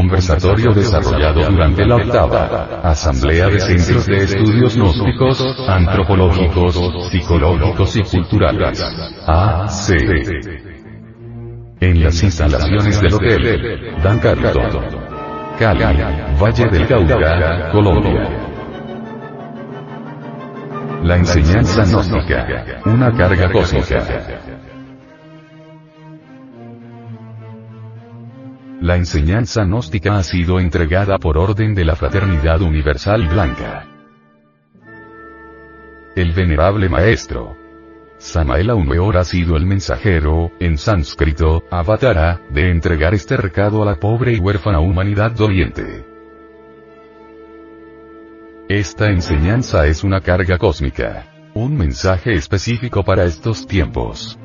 Conversatorio desarrollado durante la octava Asamblea de Centros de Estudios Gnósticos, Antropológicos, Psicológicos y Culturales. AC. En las instalaciones del Hotel Dan Carlton. Cali, Valle del Cauca, Colombia. La enseñanza gnóstica, una carga cósmica. La enseñanza gnóstica ha sido entregada por orden de la Fraternidad Universal Blanca. El venerable maestro. Samael Aumeor ha sido el mensajero, en sánscrito, avatara, de entregar este recado a la pobre y huérfana humanidad doliente. Esta enseñanza es una carga cósmica. Un mensaje específico para estos tiempos.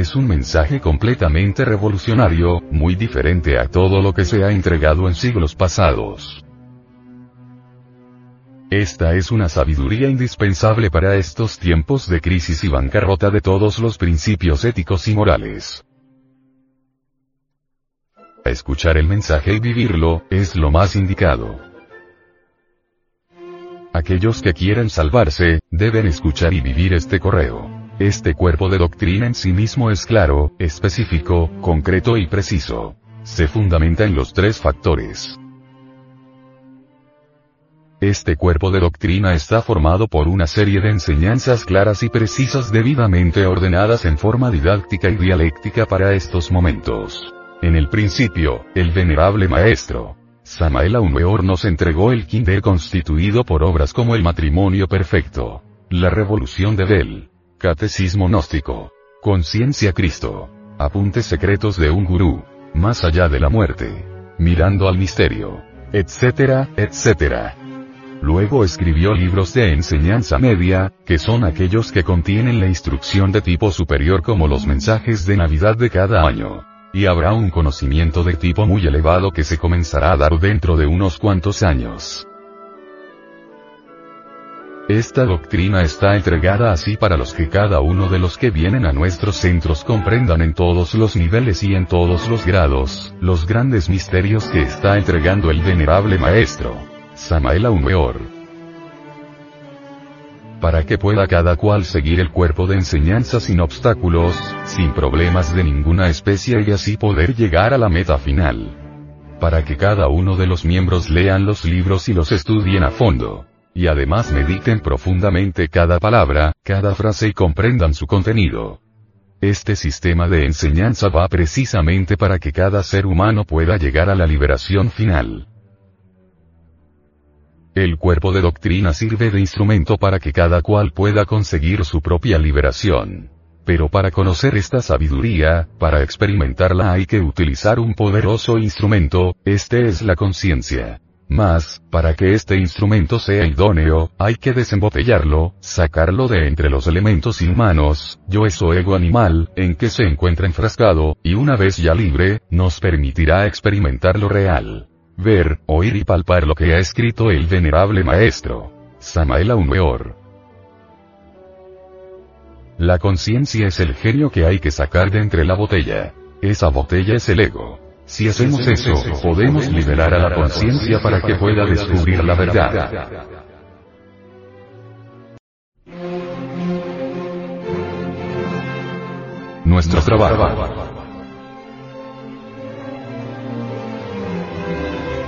Es un mensaje completamente revolucionario, muy diferente a todo lo que se ha entregado en siglos pasados. Esta es una sabiduría indispensable para estos tiempos de crisis y bancarrota de todos los principios éticos y morales. Escuchar el mensaje y vivirlo, es lo más indicado. Aquellos que quieran salvarse, deben escuchar y vivir este correo. Este cuerpo de doctrina en sí mismo es claro, específico, concreto y preciso. Se fundamenta en los tres factores. Este cuerpo de doctrina está formado por una serie de enseñanzas claras y precisas debidamente ordenadas en forma didáctica y dialéctica para estos momentos. En el principio, el venerable maestro, Samael Aumeor nos entregó el kinder constituido por obras como el matrimonio perfecto, la revolución de Bell, Catecismo gnóstico. Conciencia Cristo. Apuntes secretos de un gurú. Más allá de la muerte. Mirando al misterio. Etcétera, etcétera. Luego escribió libros de enseñanza media, que son aquellos que contienen la instrucción de tipo superior como los mensajes de Navidad de cada año. Y habrá un conocimiento de tipo muy elevado que se comenzará a dar dentro de unos cuantos años. Esta doctrina está entregada así para los que cada uno de los que vienen a nuestros centros comprendan en todos los niveles y en todos los grados, los grandes misterios que está entregando el venerable maestro. Samael Aumeor. Para que pueda cada cual seguir el cuerpo de enseñanza sin obstáculos, sin problemas de ninguna especie y así poder llegar a la meta final. Para que cada uno de los miembros lean los libros y los estudien a fondo y además mediten profundamente cada palabra, cada frase y comprendan su contenido. Este sistema de enseñanza va precisamente para que cada ser humano pueda llegar a la liberación final. El cuerpo de doctrina sirve de instrumento para que cada cual pueda conseguir su propia liberación. Pero para conocer esta sabiduría, para experimentarla hay que utilizar un poderoso instrumento, este es la conciencia. Más, para que este instrumento sea idóneo, hay que desembotellarlo, sacarlo de entre los elementos inhumanos, yo eso ego animal, en que se encuentra enfrascado, y una vez ya libre, nos permitirá experimentar lo real. Ver, oír y palpar lo que ha escrito el venerable maestro. Samael Aumeor. La conciencia es el genio que hay que sacar de entre la botella. Esa botella es el ego. Si hacemos eso, podemos liberar a la conciencia para que pueda descubrir la verdad. Nuestro trabajo.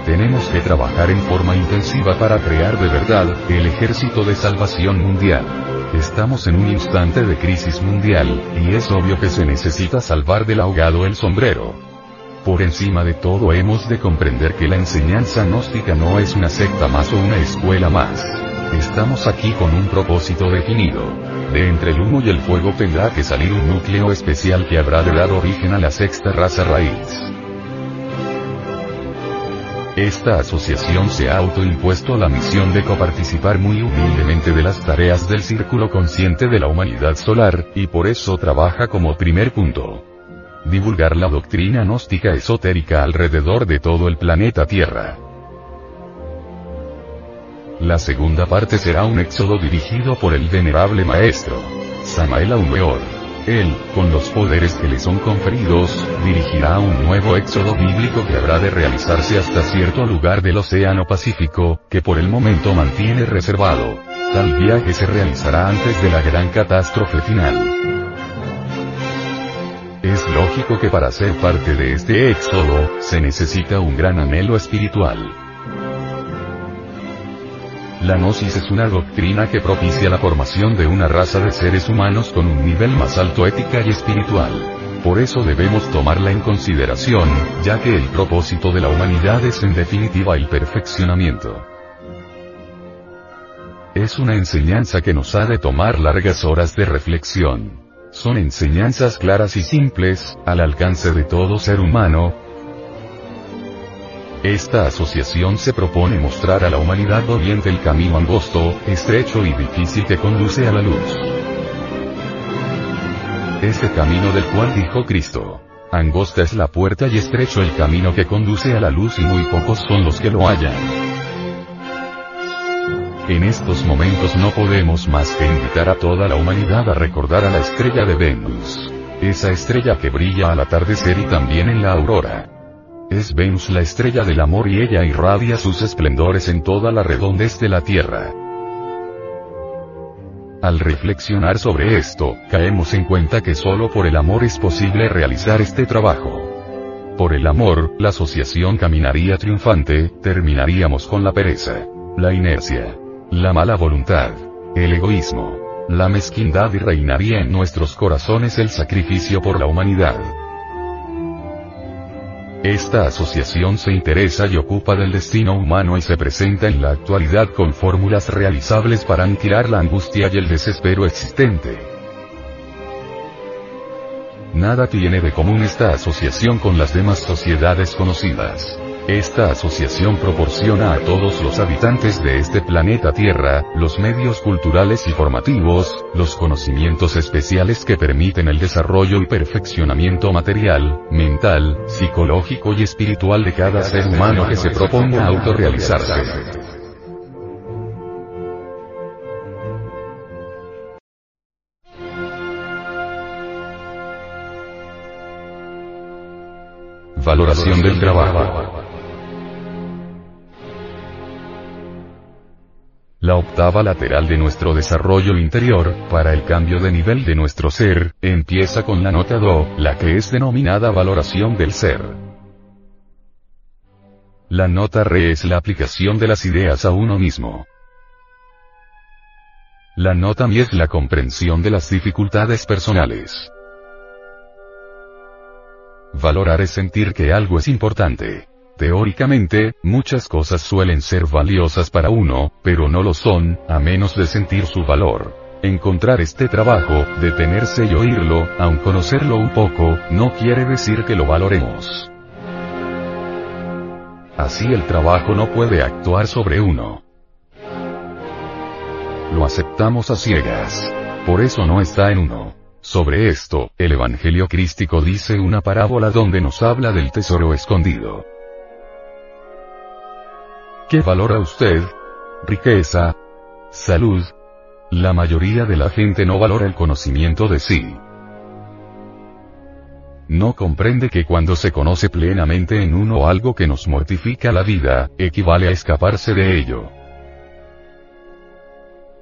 Tenemos que trabajar en forma intensiva para crear de verdad el ejército de salvación mundial. Estamos en un instante de crisis mundial, y es obvio que se necesita salvar del ahogado el sombrero. Por encima de todo hemos de comprender que la enseñanza gnóstica no es una secta más o una escuela más. Estamos aquí con un propósito definido. De entre el humo y el fuego tendrá que salir un núcleo especial que habrá de dar origen a la sexta raza raíz. Esta asociación se ha autoimpuesto la misión de coparticipar muy humildemente de las tareas del círculo consciente de la humanidad solar, y por eso trabaja como primer punto divulgar la doctrina gnóstica esotérica alrededor de todo el planeta Tierra. La segunda parte será un éxodo dirigido por el venerable maestro, Samael Aumeor. Él, con los poderes que le son conferidos, dirigirá un nuevo éxodo bíblico que habrá de realizarse hasta cierto lugar del Océano Pacífico, que por el momento mantiene reservado. Tal viaje se realizará antes de la gran catástrofe final. Es lógico que para ser parte de este éxodo, se necesita un gran anhelo espiritual. La gnosis es una doctrina que propicia la formación de una raza de seres humanos con un nivel más alto ética y espiritual. Por eso debemos tomarla en consideración, ya que el propósito de la humanidad es en definitiva el perfeccionamiento. Es una enseñanza que nos ha de tomar largas horas de reflexión. Son enseñanzas claras y simples, al alcance de todo ser humano, esta asociación se propone mostrar a la humanidad oriente el camino angosto, estrecho y difícil que conduce a la luz. Este camino del cual dijo Cristo. Angosta es la puerta y estrecho el camino que conduce a la luz y muy pocos son los que lo hallan. En estos momentos no podemos más que invitar a toda la humanidad a recordar a la estrella de Venus. Esa estrella que brilla al atardecer y también en la aurora. Es Venus la estrella del amor y ella irradia sus esplendores en toda la redondez de la Tierra. Al reflexionar sobre esto, caemos en cuenta que solo por el amor es posible realizar este trabajo. Por el amor, la asociación caminaría triunfante, terminaríamos con la pereza, la inercia, la mala voluntad, el egoísmo, la mezquindad y reinaría en nuestros corazones el sacrificio por la humanidad. Esta asociación se interesa y ocupa del destino humano y se presenta en la actualidad con fórmulas realizables para aniquilar la angustia y el desespero existente. Nada tiene de común esta asociación con las demás sociedades conocidas. Esta asociación proporciona a todos los habitantes de este planeta Tierra, los medios culturales y formativos, los conocimientos especiales que permiten el desarrollo y perfeccionamiento material, mental, psicológico y espiritual de cada ser humano que se proponga autorrealizarse. Valoración del trabajo. La octava lateral de nuestro desarrollo interior, para el cambio de nivel de nuestro ser, empieza con la nota Do, la que es denominada valoración del ser. La nota Re es la aplicación de las ideas a uno mismo. La nota Mi es la comprensión de las dificultades personales. Valorar es sentir que algo es importante. Teóricamente, muchas cosas suelen ser valiosas para uno, pero no lo son, a menos de sentir su valor. Encontrar este trabajo, detenerse y oírlo, aun conocerlo un poco, no quiere decir que lo valoremos. Así el trabajo no puede actuar sobre uno. Lo aceptamos a ciegas. Por eso no está en uno. Sobre esto, el Evangelio crístico dice una parábola donde nos habla del tesoro escondido. ¿Qué valora usted? Riqueza. Salud. La mayoría de la gente no valora el conocimiento de sí. No comprende que cuando se conoce plenamente en uno algo que nos mortifica la vida, equivale a escaparse de ello.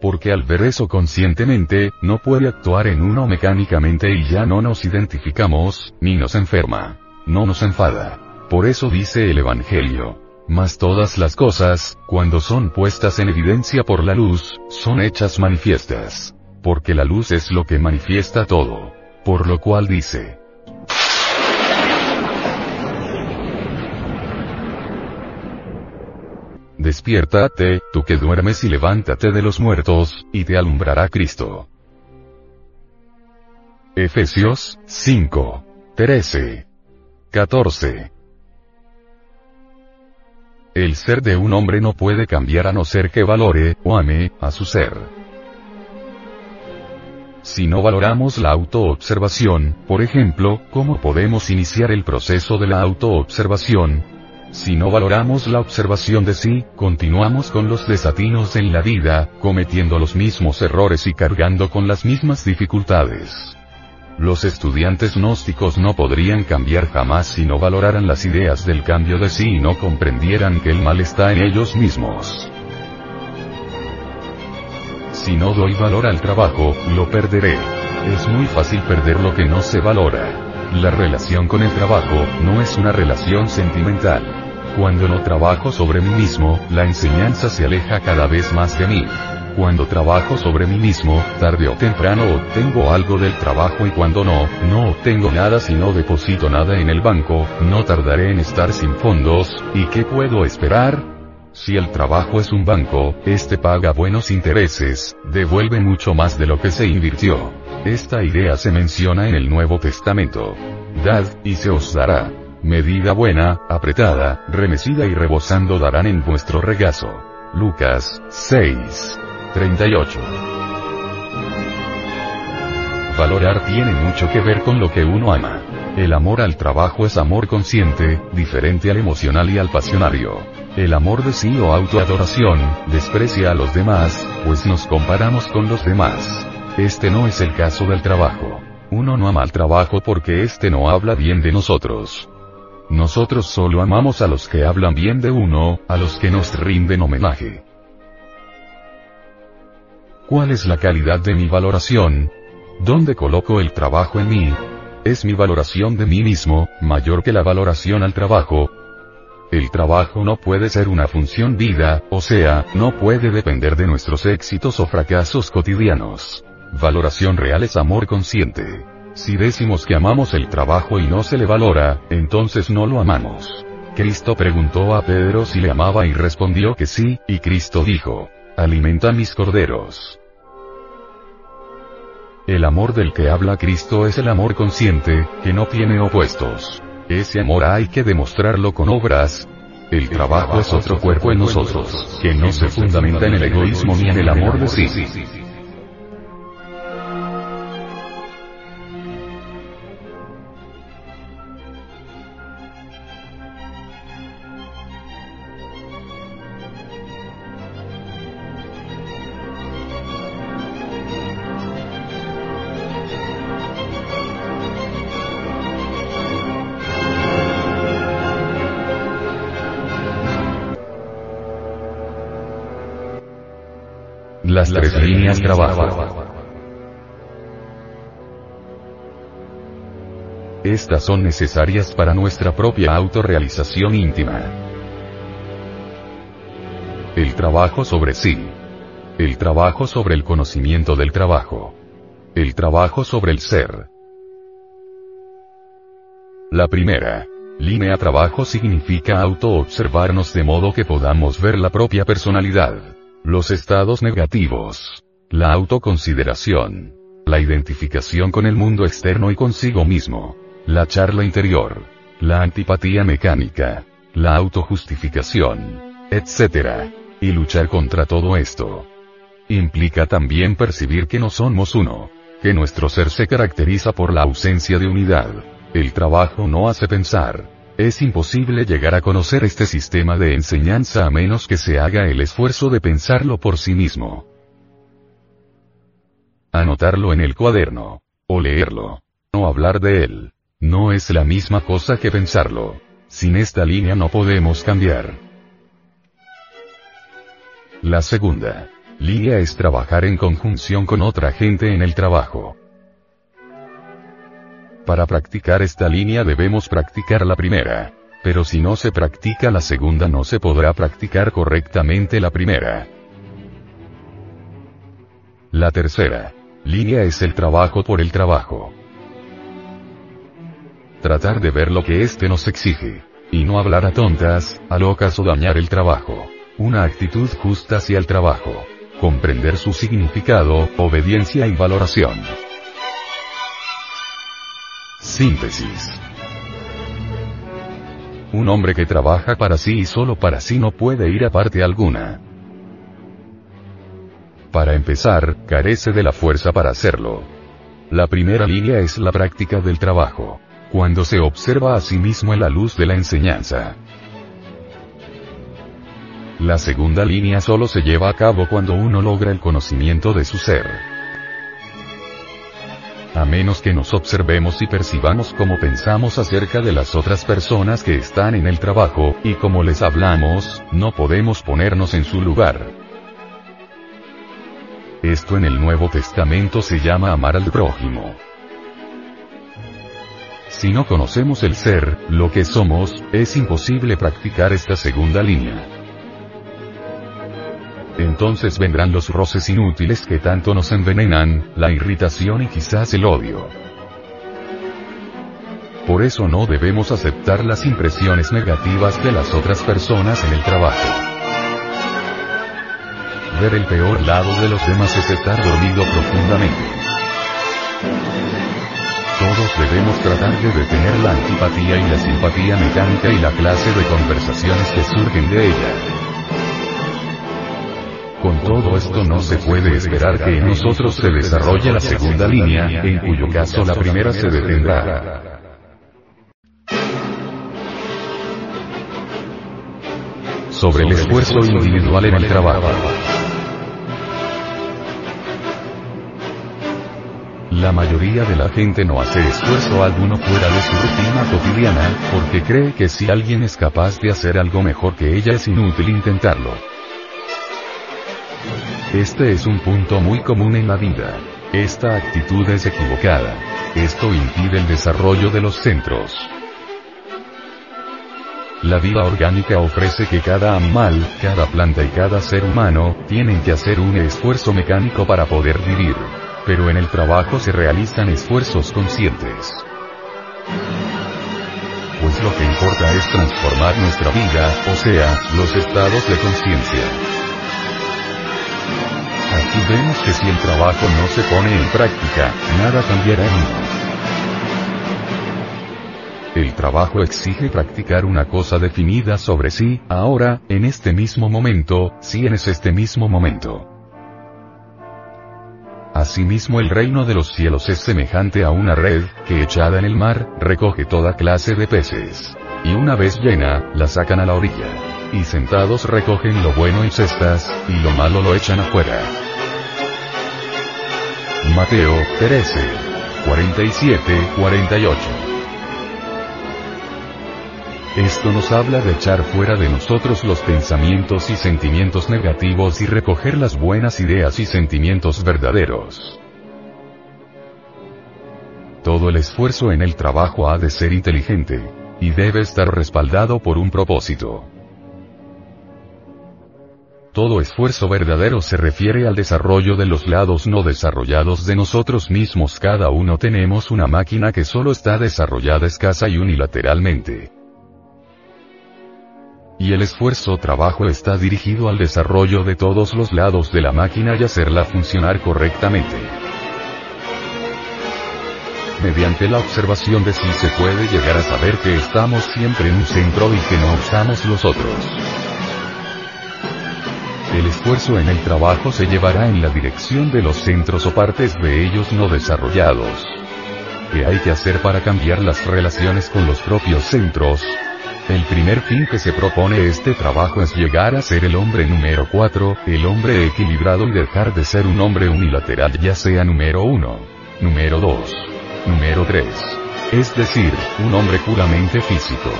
Porque al ver eso conscientemente, no puede actuar en uno mecánicamente y ya no nos identificamos, ni nos enferma. No nos enfada. Por eso dice el Evangelio. Mas todas las cosas, cuando son puestas en evidencia por la luz, son hechas manifiestas. Porque la luz es lo que manifiesta todo. Por lo cual dice. Despiértate, tú que duermes y levántate de los muertos, y te alumbrará Cristo. Efesios 5. 13. 14. El ser de un hombre no puede cambiar a no ser que valore, o ame, a su ser. Si no valoramos la autoobservación, por ejemplo, ¿cómo podemos iniciar el proceso de la autoobservación? Si no valoramos la observación de sí, continuamos con los desatinos en la vida, cometiendo los mismos errores y cargando con las mismas dificultades. Los estudiantes gnósticos no podrían cambiar jamás si no valoraran las ideas del cambio de sí y no comprendieran que el mal está en ellos mismos. Si no doy valor al trabajo, lo perderé. Es muy fácil perder lo que no se valora. La relación con el trabajo, no es una relación sentimental. Cuando no trabajo sobre mí mismo, la enseñanza se aleja cada vez más de mí. Cuando trabajo sobre mí mismo, tarde o temprano obtengo algo del trabajo y cuando no, no obtengo nada si no deposito nada en el banco, no tardaré en estar sin fondos, ¿y qué puedo esperar? Si el trabajo es un banco, este paga buenos intereses, devuelve mucho más de lo que se invirtió. Esta idea se menciona en el Nuevo Testamento. Dad, y se os dará. Medida buena, apretada, remecida y rebosando darán en vuestro regazo. Lucas 6. 38. Valorar tiene mucho que ver con lo que uno ama. El amor al trabajo es amor consciente, diferente al emocional y al pasionario. El amor de sí o autoadoración, desprecia a los demás, pues nos comparamos con los demás. Este no es el caso del trabajo. Uno no ama al trabajo porque éste no habla bien de nosotros. Nosotros solo amamos a los que hablan bien de uno, a los que nos rinden homenaje. ¿Cuál es la calidad de mi valoración? ¿Dónde coloco el trabajo en mí? ¿Es mi valoración de mí mismo, mayor que la valoración al trabajo? El trabajo no puede ser una función vida, o sea, no puede depender de nuestros éxitos o fracasos cotidianos. Valoración real es amor consciente. Si decimos que amamos el trabajo y no se le valora, entonces no lo amamos. Cristo preguntó a Pedro si le amaba y respondió que sí, y Cristo dijo, alimenta mis corderos. El amor del que habla Cristo es el amor consciente, que no tiene opuestos. Ese amor hay que demostrarlo con obras. El trabajo es otro cuerpo en nosotros, que no se fundamenta en el egoísmo ni en el amor de sí. Las tres líneas trabajo. Estas son necesarias para nuestra propia autorrealización íntima. El trabajo sobre sí. El trabajo sobre el conocimiento del trabajo. El trabajo sobre el ser. La primera. Línea trabajo significa auto-observarnos de modo que podamos ver la propia personalidad. Los estados negativos. La autoconsideración. La identificación con el mundo externo y consigo mismo. La charla interior. La antipatía mecánica. La autojustificación. Etc. Y luchar contra todo esto. Implica también percibir que no somos uno. Que nuestro ser se caracteriza por la ausencia de unidad. El trabajo no hace pensar. Es imposible llegar a conocer este sistema de enseñanza a menos que se haga el esfuerzo de pensarlo por sí mismo. Anotarlo en el cuaderno. O leerlo. O hablar de él. No es la misma cosa que pensarlo. Sin esta línea no podemos cambiar. La segunda línea es trabajar en conjunción con otra gente en el trabajo. Para practicar esta línea debemos practicar la primera. Pero si no se practica la segunda no se podrá practicar correctamente la primera. La tercera línea es el trabajo por el trabajo. Tratar de ver lo que éste nos exige. Y no hablar a tontas, a locas o dañar el trabajo. Una actitud justa hacia el trabajo. Comprender su significado, obediencia y valoración. Síntesis. Un hombre que trabaja para sí y solo para sí no puede ir a parte alguna. Para empezar, carece de la fuerza para hacerlo. La primera línea es la práctica del trabajo. Cuando se observa a sí mismo en la luz de la enseñanza. La segunda línea solo se lleva a cabo cuando uno logra el conocimiento de su ser. A menos que nos observemos y percibamos cómo pensamos acerca de las otras personas que están en el trabajo, y cómo les hablamos, no podemos ponernos en su lugar. Esto en el Nuevo Testamento se llama amar al prójimo. Si no conocemos el ser, lo que somos, es imposible practicar esta segunda línea. Entonces vendrán los roces inútiles que tanto nos envenenan, la irritación y quizás el odio. Por eso no debemos aceptar las impresiones negativas de las otras personas en el trabajo. Ver el peor lado de los demás es estar dormido profundamente. Todos debemos tratar de detener la antipatía y la simpatía mecánica y la clase de conversaciones que surgen de ella. Con todo esto no se puede esperar que en nosotros se desarrolle la segunda línea, en cuyo caso la primera se detendrá. Sobre el esfuerzo individual en el trabajo. La mayoría de la gente no hace esfuerzo alguno fuera de su rutina cotidiana, porque cree que si alguien es capaz de hacer algo mejor que ella es inútil intentarlo. Este es un punto muy común en la vida. Esta actitud es equivocada. Esto impide el desarrollo de los centros. La vida orgánica ofrece que cada animal, cada planta y cada ser humano, tienen que hacer un esfuerzo mecánico para poder vivir pero en el trabajo se realizan esfuerzos conscientes. Pues lo que importa es transformar nuestra vida, o sea, los estados de conciencia. Aquí vemos que si el trabajo no se pone en práctica, nada cambiará en. El trabajo exige practicar una cosa definida sobre sí, ahora, en este mismo momento, si en este mismo momento. Asimismo el reino de los cielos es semejante a una red, que echada en el mar, recoge toda clase de peces. Y una vez llena, la sacan a la orilla. Y sentados recogen lo bueno en cestas, y lo malo lo echan afuera. Mateo 13. 47-48 esto nos habla de echar fuera de nosotros los pensamientos y sentimientos negativos y recoger las buenas ideas y sentimientos verdaderos. Todo el esfuerzo en el trabajo ha de ser inteligente. Y debe estar respaldado por un propósito. Todo esfuerzo verdadero se refiere al desarrollo de los lados no desarrollados de nosotros mismos. Cada uno tenemos una máquina que solo está desarrollada escasa y unilateralmente y el esfuerzo trabajo está dirigido al desarrollo de todos los lados de la máquina y hacerla funcionar correctamente. Mediante la observación de si se puede llegar a saber que estamos siempre en un centro y que no usamos los otros. El esfuerzo en el trabajo se llevará en la dirección de los centros o partes de ellos no desarrollados. ¿Qué hay que hacer para cambiar las relaciones con los propios centros? El primer fin que se propone este trabajo es llegar a ser el hombre número 4, el hombre equilibrado y dejar de ser un hombre unilateral ya sea número 1, número 2, número 3. Es decir, un hombre puramente físico.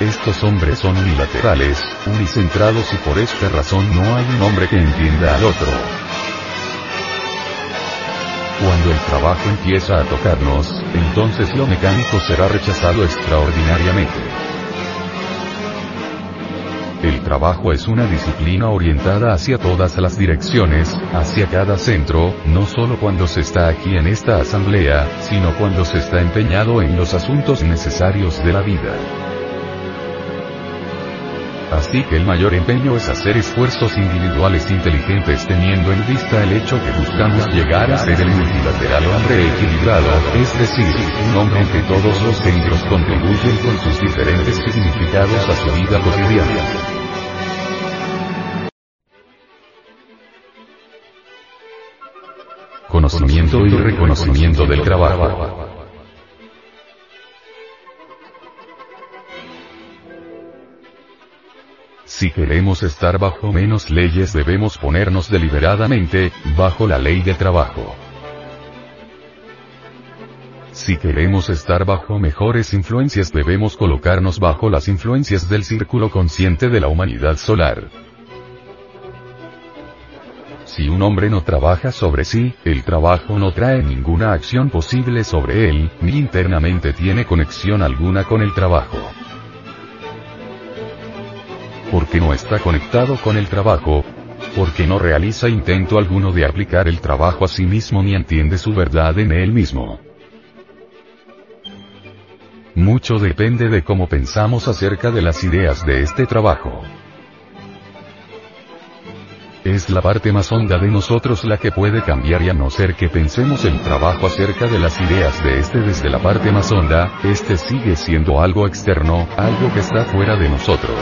Estos hombres son unilaterales, unicentrados y por esta razón no hay un hombre que entienda al otro. Cuando el trabajo empieza a tocarnos, entonces lo mecánico será rechazado extraordinariamente. El trabajo es una disciplina orientada hacia todas las direcciones, hacia cada centro, no solo cuando se está aquí en esta asamblea, sino cuando se está empeñado en los asuntos necesarios de la vida. Así que el mayor empeño es hacer esfuerzos individuales inteligentes teniendo en vista el hecho que buscamos llegar a ser el multilateral hombre equilibrado, es decir, un hombre que todos los centros contribuyen con sus diferentes significados a su vida cotidiana. Conocimiento y reconocimiento del trabajo. Si queremos estar bajo menos leyes debemos ponernos deliberadamente, bajo la ley de trabajo. Si queremos estar bajo mejores influencias debemos colocarnos bajo las influencias del círculo consciente de la humanidad solar. Si un hombre no trabaja sobre sí, el trabajo no trae ninguna acción posible sobre él, ni internamente tiene conexión alguna con el trabajo. No está conectado con el trabajo, porque no realiza intento alguno de aplicar el trabajo a sí mismo ni entiende su verdad en él mismo. Mucho depende de cómo pensamos acerca de las ideas de este trabajo. Es la parte más honda de nosotros la que puede cambiar y a no ser que pensemos el trabajo acerca de las ideas de este desde la parte más honda, este sigue siendo algo externo, algo que está fuera de nosotros.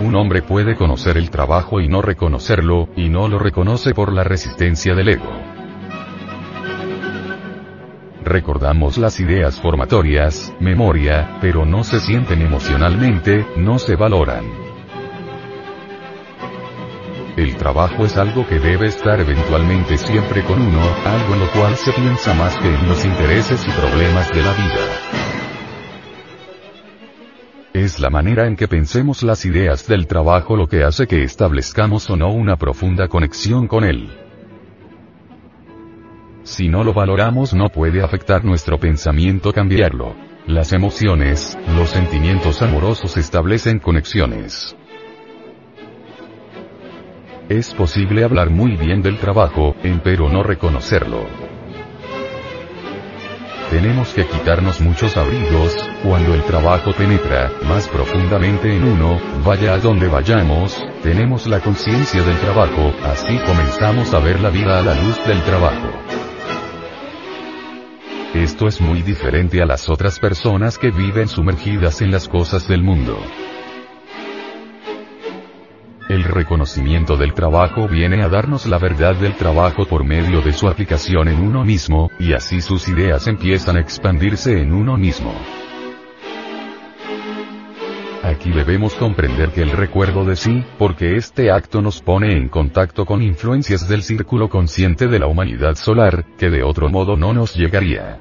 Un hombre puede conocer el trabajo y no reconocerlo, y no lo reconoce por la resistencia del ego. Recordamos las ideas formatorias, memoria, pero no se sienten emocionalmente, no se valoran. El trabajo es algo que debe estar eventualmente siempre con uno, algo en lo cual se piensa más que en los intereses y problemas de la vida. Es la manera en que pensemos las ideas del trabajo lo que hace que establezcamos o no una profunda conexión con él. Si no lo valoramos no puede afectar nuestro pensamiento cambiarlo. Las emociones, los sentimientos amorosos establecen conexiones. Es posible hablar muy bien del trabajo, pero no reconocerlo. Tenemos que quitarnos muchos abrigos, cuando el trabajo penetra, más profundamente en uno, vaya a donde vayamos, tenemos la conciencia del trabajo, así comenzamos a ver la vida a la luz del trabajo. Esto es muy diferente a las otras personas que viven sumergidas en las cosas del mundo. El reconocimiento del trabajo viene a darnos la verdad del trabajo por medio de su aplicación en uno mismo, y así sus ideas empiezan a expandirse en uno mismo. Aquí debemos comprender que el recuerdo de sí, porque este acto nos pone en contacto con influencias del círculo consciente de la humanidad solar, que de otro modo no nos llegaría.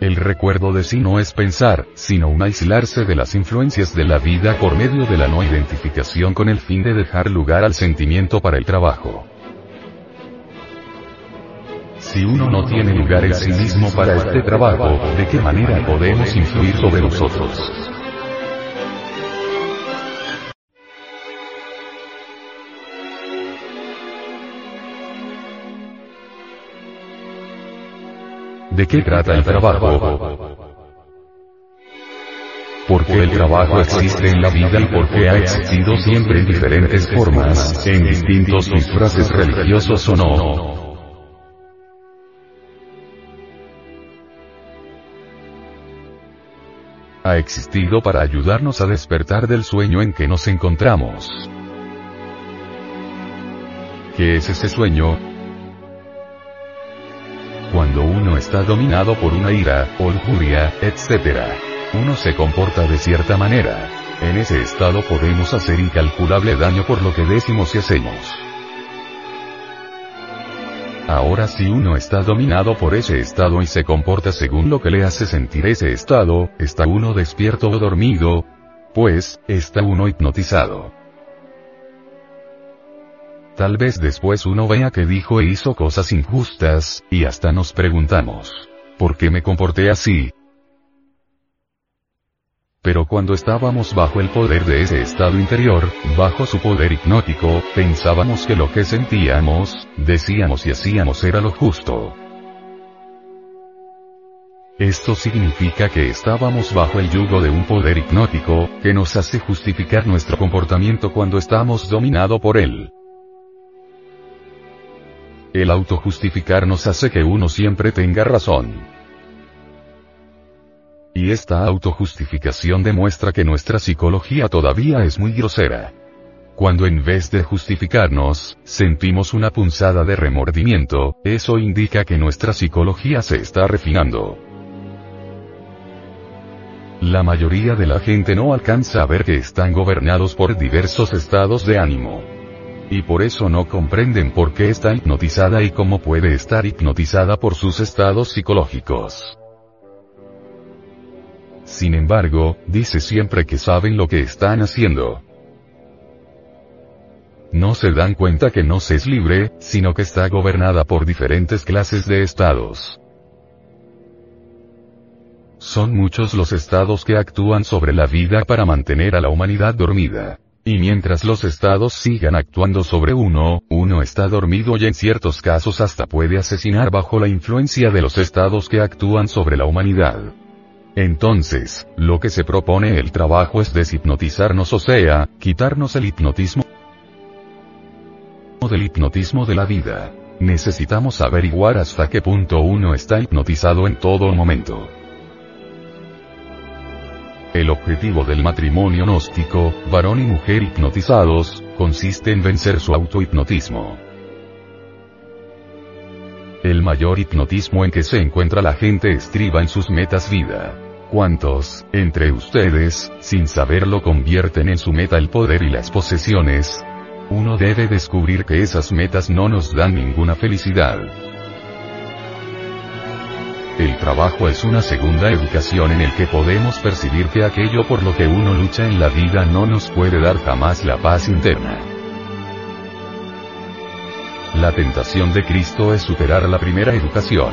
El recuerdo de sí no es pensar, sino un aislarse de las influencias de la vida por medio de la no identificación con el fin de dejar lugar al sentimiento para el trabajo. Si uno no tiene lugar en sí mismo para este trabajo, ¿de qué manera podemos influir sobre nosotros? ¿De qué trata el trabajo? Porque el trabajo existe en la vida y porque ha existido siempre en diferentes formas, en distintos disfraces religiosos o no. Ha existido para ayudarnos a despertar del sueño en que nos encontramos. ¿Qué es ese sueño? Está dominado por una ira, o etc. Uno se comporta de cierta manera. En ese estado podemos hacer incalculable daño por lo que decimos y hacemos. Ahora si uno está dominado por ese estado y se comporta según lo que le hace sentir ese estado, ¿está uno despierto o dormido? Pues, está uno hipnotizado. Tal vez después uno vea que dijo e hizo cosas injustas, y hasta nos preguntamos, ¿por qué me comporté así? Pero cuando estábamos bajo el poder de ese estado interior, bajo su poder hipnótico, pensábamos que lo que sentíamos, decíamos y hacíamos era lo justo. Esto significa que estábamos bajo el yugo de un poder hipnótico, que nos hace justificar nuestro comportamiento cuando estamos dominado por él. El autojustificar nos hace que uno siempre tenga razón. Y esta autojustificación demuestra que nuestra psicología todavía es muy grosera. Cuando en vez de justificarnos, sentimos una punzada de remordimiento, eso indica que nuestra psicología se está refinando. La mayoría de la gente no alcanza a ver que están gobernados por diversos estados de ánimo. Y por eso no comprenden por qué está hipnotizada y cómo puede estar hipnotizada por sus estados psicológicos. Sin embargo, dice siempre que saben lo que están haciendo. No se dan cuenta que no se es libre, sino que está gobernada por diferentes clases de estados. Son muchos los estados que actúan sobre la vida para mantener a la humanidad dormida. Y mientras los estados sigan actuando sobre uno, uno está dormido y en ciertos casos hasta puede asesinar bajo la influencia de los estados que actúan sobre la humanidad. Entonces, lo que se propone el trabajo es deshipnotizarnos o sea, quitarnos el hipnotismo del hipnotismo de la vida. Necesitamos averiguar hasta qué punto uno está hipnotizado en todo momento. El objetivo del matrimonio gnóstico, varón y mujer hipnotizados, consiste en vencer su autohipnotismo. El mayor hipnotismo en que se encuentra la gente estriba en sus metas vida. ¿Cuántos, entre ustedes, sin saberlo convierten en su meta el poder y las posesiones? Uno debe descubrir que esas metas no nos dan ninguna felicidad. El trabajo es una segunda educación en el que podemos percibir que aquello por lo que uno lucha en la vida no nos puede dar jamás la paz interna. La tentación de Cristo es superar la primera educación.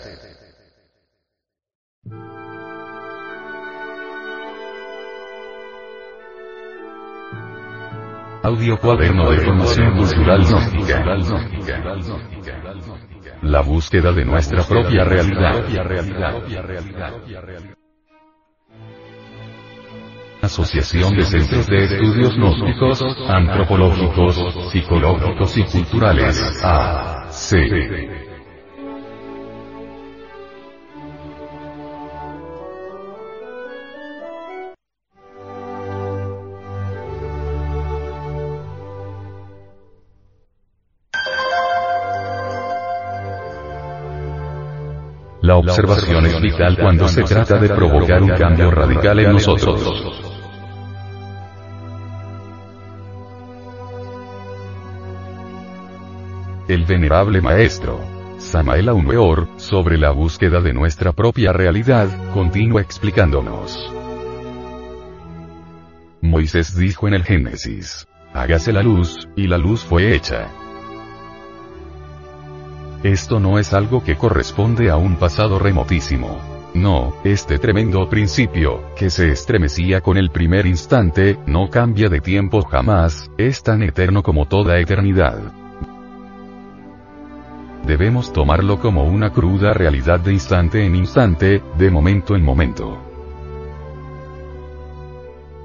Audio cuaderno de formación cultural gnóstica. La búsqueda de nuestra propia realidad. Asociación de Centros de Estudios Gnósticos, Antropológicos, Psicológicos y Culturales. A. C. La observación es vital cuando se trata de provocar un cambio radical en nosotros. El venerable maestro, Samael Weor, sobre la búsqueda de nuestra propia realidad, continúa explicándonos. Moisés dijo en el Génesis, hágase la luz, y la luz fue hecha. Esto no es algo que corresponde a un pasado remotísimo. No, este tremendo principio, que se estremecía con el primer instante, no cambia de tiempo jamás, es tan eterno como toda eternidad. Debemos tomarlo como una cruda realidad de instante en instante, de momento en momento.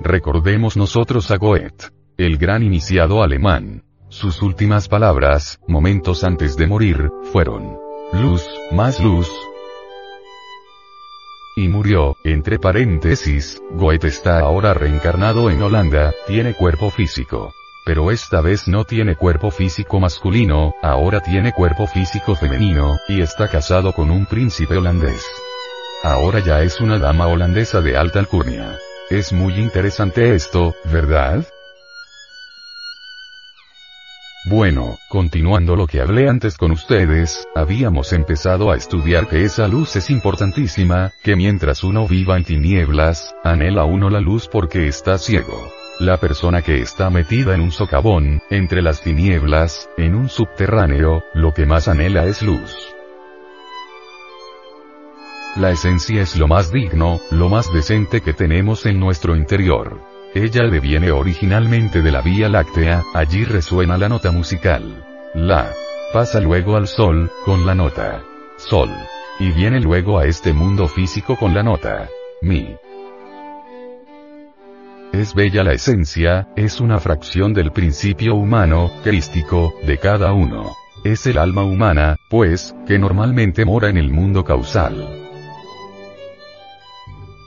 Recordemos nosotros a Goethe, el gran iniciado alemán, sus últimas palabras, momentos antes de morir, fueron, luz, más luz. Y murió, entre paréntesis, Goethe está ahora reencarnado en Holanda, tiene cuerpo físico. Pero esta vez no tiene cuerpo físico masculino, ahora tiene cuerpo físico femenino, y está casado con un príncipe holandés. Ahora ya es una dama holandesa de alta alcurnia. Es muy interesante esto, ¿verdad? Bueno, continuando lo que hablé antes con ustedes, habíamos empezado a estudiar que esa luz es importantísima, que mientras uno viva en tinieblas, anhela uno la luz porque está ciego. La persona que está metida en un socavón, entre las tinieblas, en un subterráneo, lo que más anhela es luz. La esencia es lo más digno, lo más decente que tenemos en nuestro interior. Ella deviene originalmente de la Vía Láctea, allí resuena la nota musical. La. Pasa luego al Sol, con la nota. Sol. Y viene luego a este mundo físico con la nota. Mi. Es bella la esencia, es una fracción del principio humano, crístico, de cada uno. Es el alma humana, pues, que normalmente mora en el mundo causal.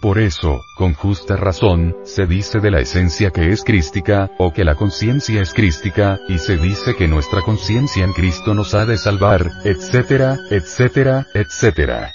Por eso, con justa razón, se dice de la esencia que es crística, o que la conciencia es crística, y se dice que nuestra conciencia en Cristo nos ha de salvar, etcétera, etcétera, etcétera.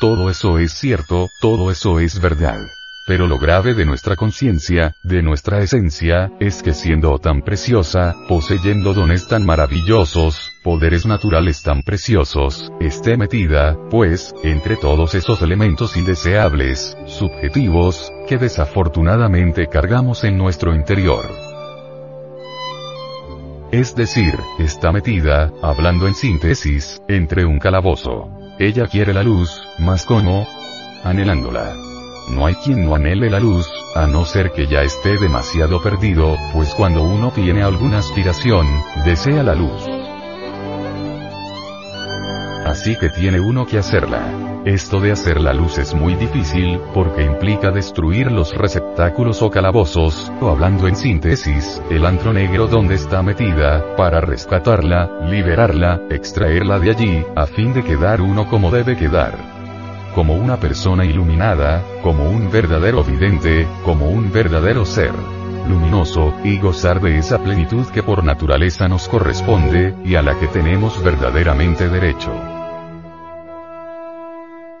Todo eso es cierto, todo eso es verdad. Pero lo grave de nuestra conciencia, de nuestra esencia, es que siendo tan preciosa, poseyendo dones tan maravillosos, poderes naturales tan preciosos, esté metida, pues, entre todos esos elementos indeseables, subjetivos, que desafortunadamente cargamos en nuestro interior. Es decir, está metida, hablando en síntesis, entre un calabozo. Ella quiere la luz, más como anhelándola. No hay quien no anhele la luz, a no ser que ya esté demasiado perdido, pues cuando uno tiene alguna aspiración, desea la luz. Así que tiene uno que hacerla. Esto de hacer la luz es muy difícil, porque implica destruir los receptáculos o calabozos, o hablando en síntesis, el antro negro donde está metida, para rescatarla, liberarla, extraerla de allí, a fin de quedar uno como debe quedar como una persona iluminada, como un verdadero vidente, como un verdadero ser luminoso, y gozar de esa plenitud que por naturaleza nos corresponde, y a la que tenemos verdaderamente derecho.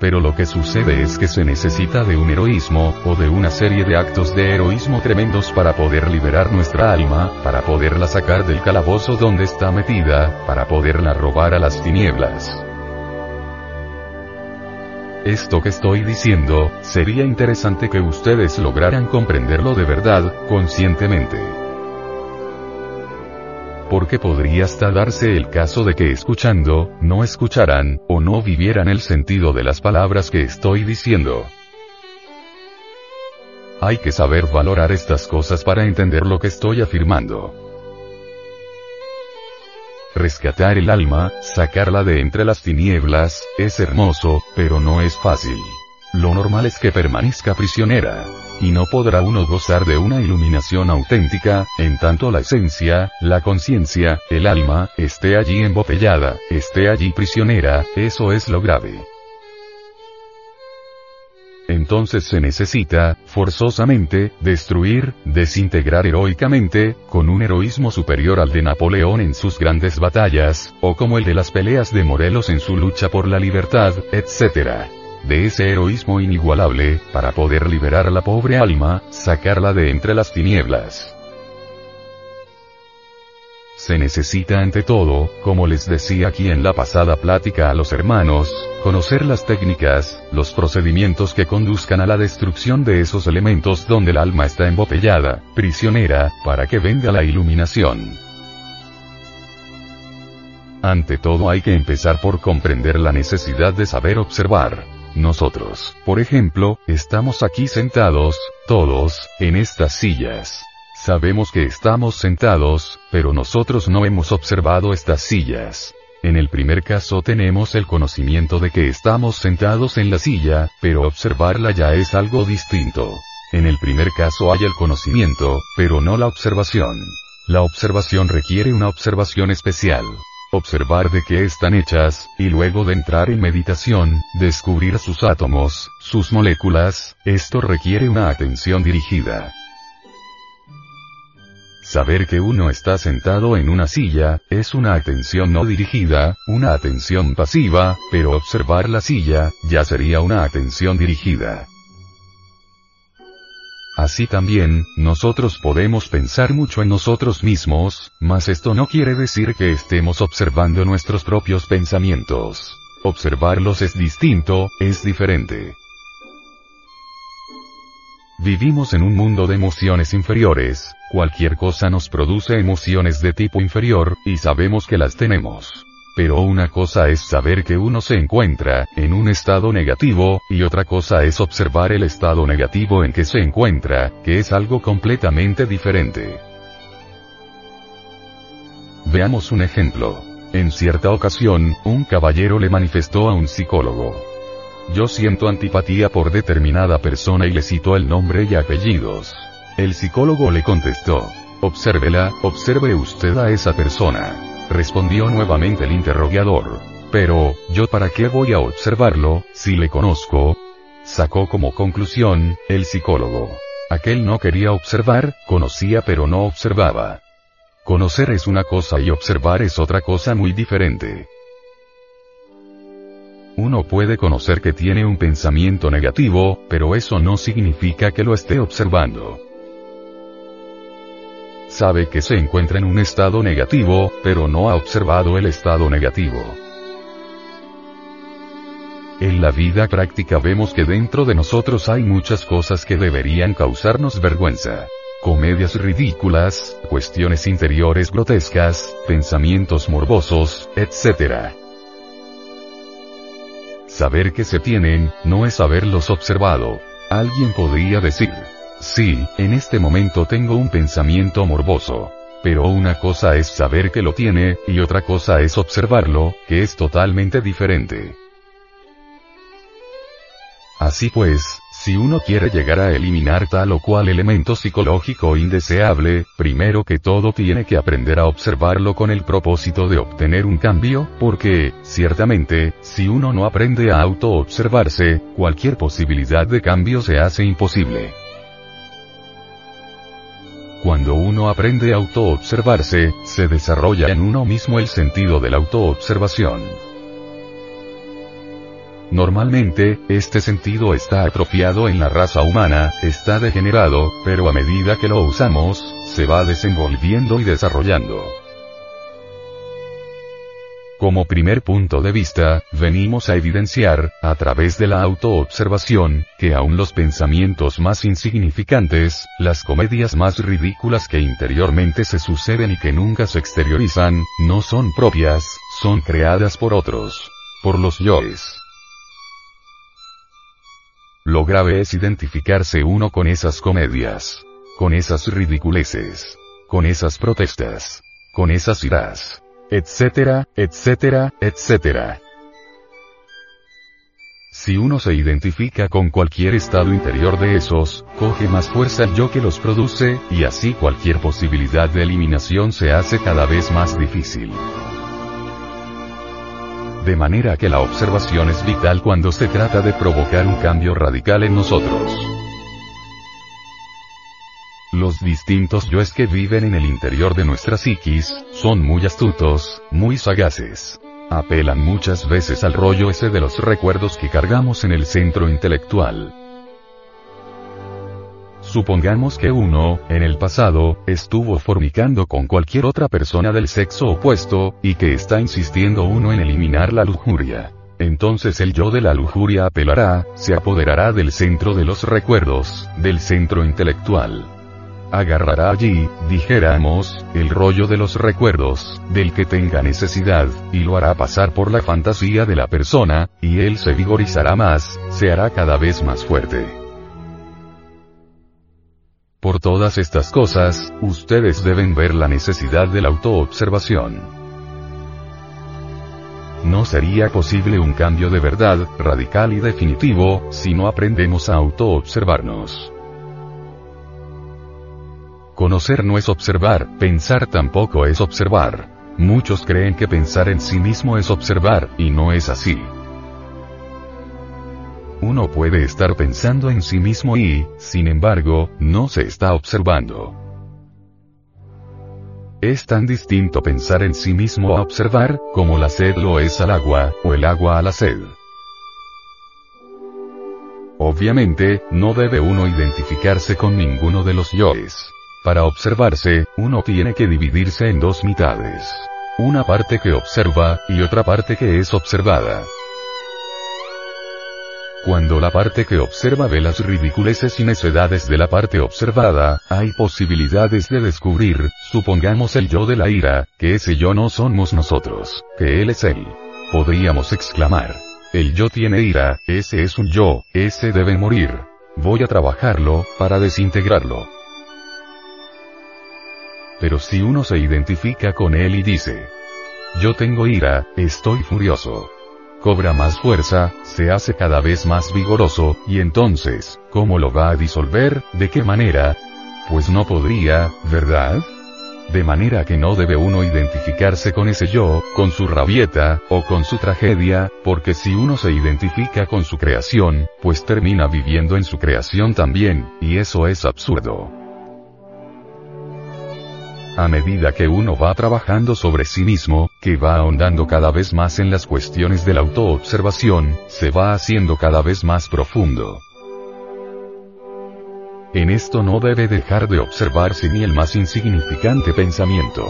Pero lo que sucede es que se necesita de un heroísmo, o de una serie de actos de heroísmo tremendos para poder liberar nuestra alma, para poderla sacar del calabozo donde está metida, para poderla robar a las tinieblas. Esto que estoy diciendo, sería interesante que ustedes lograran comprenderlo de verdad, conscientemente. Porque podría hasta darse el caso de que escuchando, no escucharan, o no vivieran el sentido de las palabras que estoy diciendo. Hay que saber valorar estas cosas para entender lo que estoy afirmando. Rescatar el alma, sacarla de entre las tinieblas, es hermoso, pero no es fácil. Lo normal es que permanezca prisionera. Y no podrá uno gozar de una iluminación auténtica, en tanto la esencia, la conciencia, el alma, esté allí embotellada, esté allí prisionera, eso es lo grave. Entonces se necesita, forzosamente, destruir, desintegrar heroicamente, con un heroísmo superior al de Napoleón en sus grandes batallas, o como el de las peleas de Morelos en su lucha por la libertad, etc. De ese heroísmo inigualable, para poder liberar a la pobre alma, sacarla de entre las tinieblas. Se necesita ante todo, como les decía aquí en la pasada plática a los hermanos, conocer las técnicas, los procedimientos que conduzcan a la destrucción de esos elementos donde el alma está embotellada, prisionera, para que venga la iluminación. Ante todo hay que empezar por comprender la necesidad de saber observar. Nosotros, por ejemplo, estamos aquí sentados, todos, en estas sillas. Sabemos que estamos sentados, pero nosotros no hemos observado estas sillas. En el primer caso tenemos el conocimiento de que estamos sentados en la silla, pero observarla ya es algo distinto. En el primer caso hay el conocimiento, pero no la observación. La observación requiere una observación especial. Observar de qué están hechas, y luego de entrar en meditación, descubrir sus átomos, sus moléculas, esto requiere una atención dirigida. Saber que uno está sentado en una silla, es una atención no dirigida, una atención pasiva, pero observar la silla, ya sería una atención dirigida. Así también, nosotros podemos pensar mucho en nosotros mismos, mas esto no quiere decir que estemos observando nuestros propios pensamientos. Observarlos es distinto, es diferente. Vivimos en un mundo de emociones inferiores, cualquier cosa nos produce emociones de tipo inferior, y sabemos que las tenemos. Pero una cosa es saber que uno se encuentra en un estado negativo, y otra cosa es observar el estado negativo en que se encuentra, que es algo completamente diferente. Veamos un ejemplo. En cierta ocasión, un caballero le manifestó a un psicólogo. Yo siento antipatía por determinada persona y le citó el nombre y apellidos. El psicólogo le contestó. Obsérvela, observe usted a esa persona respondió nuevamente el interrogador. Pero, ¿yo para qué voy a observarlo, si le conozco? Sacó como conclusión, el psicólogo. Aquel no quería observar, conocía pero no observaba. Conocer es una cosa y observar es otra cosa muy diferente. Uno puede conocer que tiene un pensamiento negativo, pero eso no significa que lo esté observando sabe que se encuentra en un estado negativo, pero no ha observado el estado negativo. En la vida práctica vemos que dentro de nosotros hay muchas cosas que deberían causarnos vergüenza. Comedias ridículas, cuestiones interiores grotescas, pensamientos morbosos, etc. Saber que se tienen, no es haberlos observado. Alguien podría decir, Sí, en este momento tengo un pensamiento morboso. Pero una cosa es saber que lo tiene, y otra cosa es observarlo, que es totalmente diferente. Así pues, si uno quiere llegar a eliminar tal o cual elemento psicológico indeseable, primero que todo tiene que aprender a observarlo con el propósito de obtener un cambio, porque, ciertamente, si uno no aprende a auto-observarse, cualquier posibilidad de cambio se hace imposible. Cuando uno aprende a autoobservarse, se desarrolla en uno mismo el sentido de la autoobservación. Normalmente, este sentido está atrofiado en la raza humana, está degenerado, pero a medida que lo usamos, se va desenvolviendo y desarrollando. Como primer punto de vista, venimos a evidenciar, a través de la autoobservación, que aun los pensamientos más insignificantes, las comedias más ridículas que interiormente se suceden y que nunca se exteriorizan, no son propias, son creadas por otros. Por los yoes. Lo grave es identificarse uno con esas comedias. Con esas ridiculeces. Con esas protestas. Con esas iras etcétera, etcétera, etcétera. Si uno se identifica con cualquier estado interior de esos, coge más fuerza el yo que los produce, y así cualquier posibilidad de eliminación se hace cada vez más difícil. De manera que la observación es vital cuando se trata de provocar un cambio radical en nosotros. Los distintos yoes que viven en el interior de nuestra psiquis, son muy astutos, muy sagaces. Apelan muchas veces al rollo ese de los recuerdos que cargamos en el centro intelectual. Supongamos que uno, en el pasado, estuvo fornicando con cualquier otra persona del sexo opuesto, y que está insistiendo uno en eliminar la lujuria. Entonces el yo de la lujuria apelará, se apoderará del centro de los recuerdos, del centro intelectual agarrará allí, dijéramos, el rollo de los recuerdos, del que tenga necesidad, y lo hará pasar por la fantasía de la persona, y él se vigorizará más, se hará cada vez más fuerte. Por todas estas cosas, ustedes deben ver la necesidad de la autoobservación. No sería posible un cambio de verdad, radical y definitivo, si no aprendemos a autoobservarnos. Conocer no es observar, pensar tampoco es observar. Muchos creen que pensar en sí mismo es observar, y no es así. Uno puede estar pensando en sí mismo y, sin embargo, no se está observando. Es tan distinto pensar en sí mismo a observar, como la sed lo es al agua, o el agua a la sed. Obviamente, no debe uno identificarse con ninguno de los yoes. Para observarse, uno tiene que dividirse en dos mitades. Una parte que observa, y otra parte que es observada. Cuando la parte que observa ve las ridiculeces y necedades de la parte observada, hay posibilidades de descubrir, supongamos el yo de la ira, que ese yo no somos nosotros, que él es él. Podríamos exclamar. El yo tiene ira, ese es un yo, ese debe morir. Voy a trabajarlo, para desintegrarlo. Pero si uno se identifica con él y dice, yo tengo ira, estoy furioso. Cobra más fuerza, se hace cada vez más vigoroso, y entonces, ¿cómo lo va a disolver? ¿De qué manera? Pues no podría, ¿verdad? De manera que no debe uno identificarse con ese yo, con su rabieta, o con su tragedia, porque si uno se identifica con su creación, pues termina viviendo en su creación también, y eso es absurdo. A medida que uno va trabajando sobre sí mismo, que va ahondando cada vez más en las cuestiones de la autoobservación, se va haciendo cada vez más profundo. En esto no debe dejar de observarse ni el más insignificante pensamiento.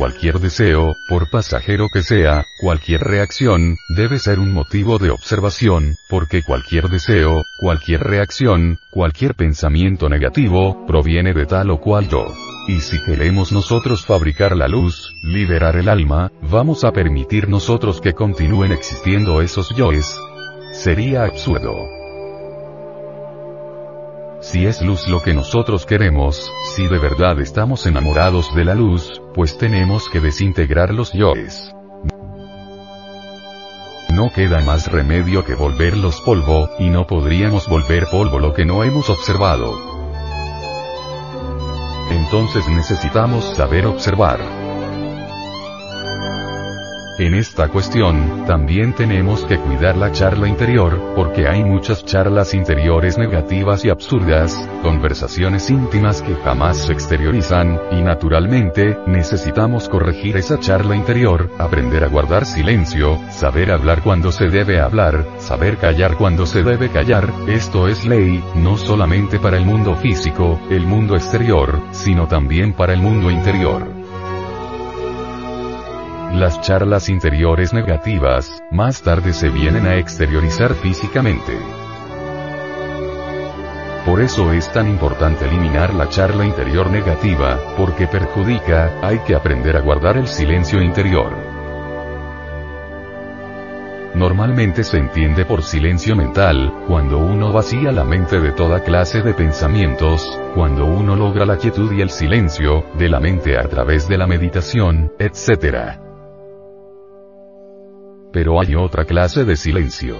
Cualquier deseo, por pasajero que sea, cualquier reacción, debe ser un motivo de observación, porque cualquier deseo, cualquier reacción, cualquier pensamiento negativo, proviene de tal o cual yo. Y si queremos nosotros fabricar la luz, liberar el alma, vamos a permitir nosotros que continúen existiendo esos yoes. Sería absurdo. Si es luz lo que nosotros queremos, si de verdad estamos enamorados de la luz, pues tenemos que desintegrar los yoes. No queda más remedio que volverlos polvo, y no podríamos volver polvo lo que no hemos observado. Entonces necesitamos saber observar. En esta cuestión, también tenemos que cuidar la charla interior, porque hay muchas charlas interiores negativas y absurdas, conversaciones íntimas que jamás se exteriorizan, y naturalmente, necesitamos corregir esa charla interior, aprender a guardar silencio, saber hablar cuando se debe hablar, saber callar cuando se debe callar, esto es ley, no solamente para el mundo físico, el mundo exterior, sino también para el mundo interior. Las charlas interiores negativas, más tarde se vienen a exteriorizar físicamente. Por eso es tan importante eliminar la charla interior negativa, porque perjudica, hay que aprender a guardar el silencio interior. Normalmente se entiende por silencio mental, cuando uno vacía la mente de toda clase de pensamientos, cuando uno logra la quietud y el silencio, de la mente a través de la meditación, etc. Pero hay otra clase de silencio.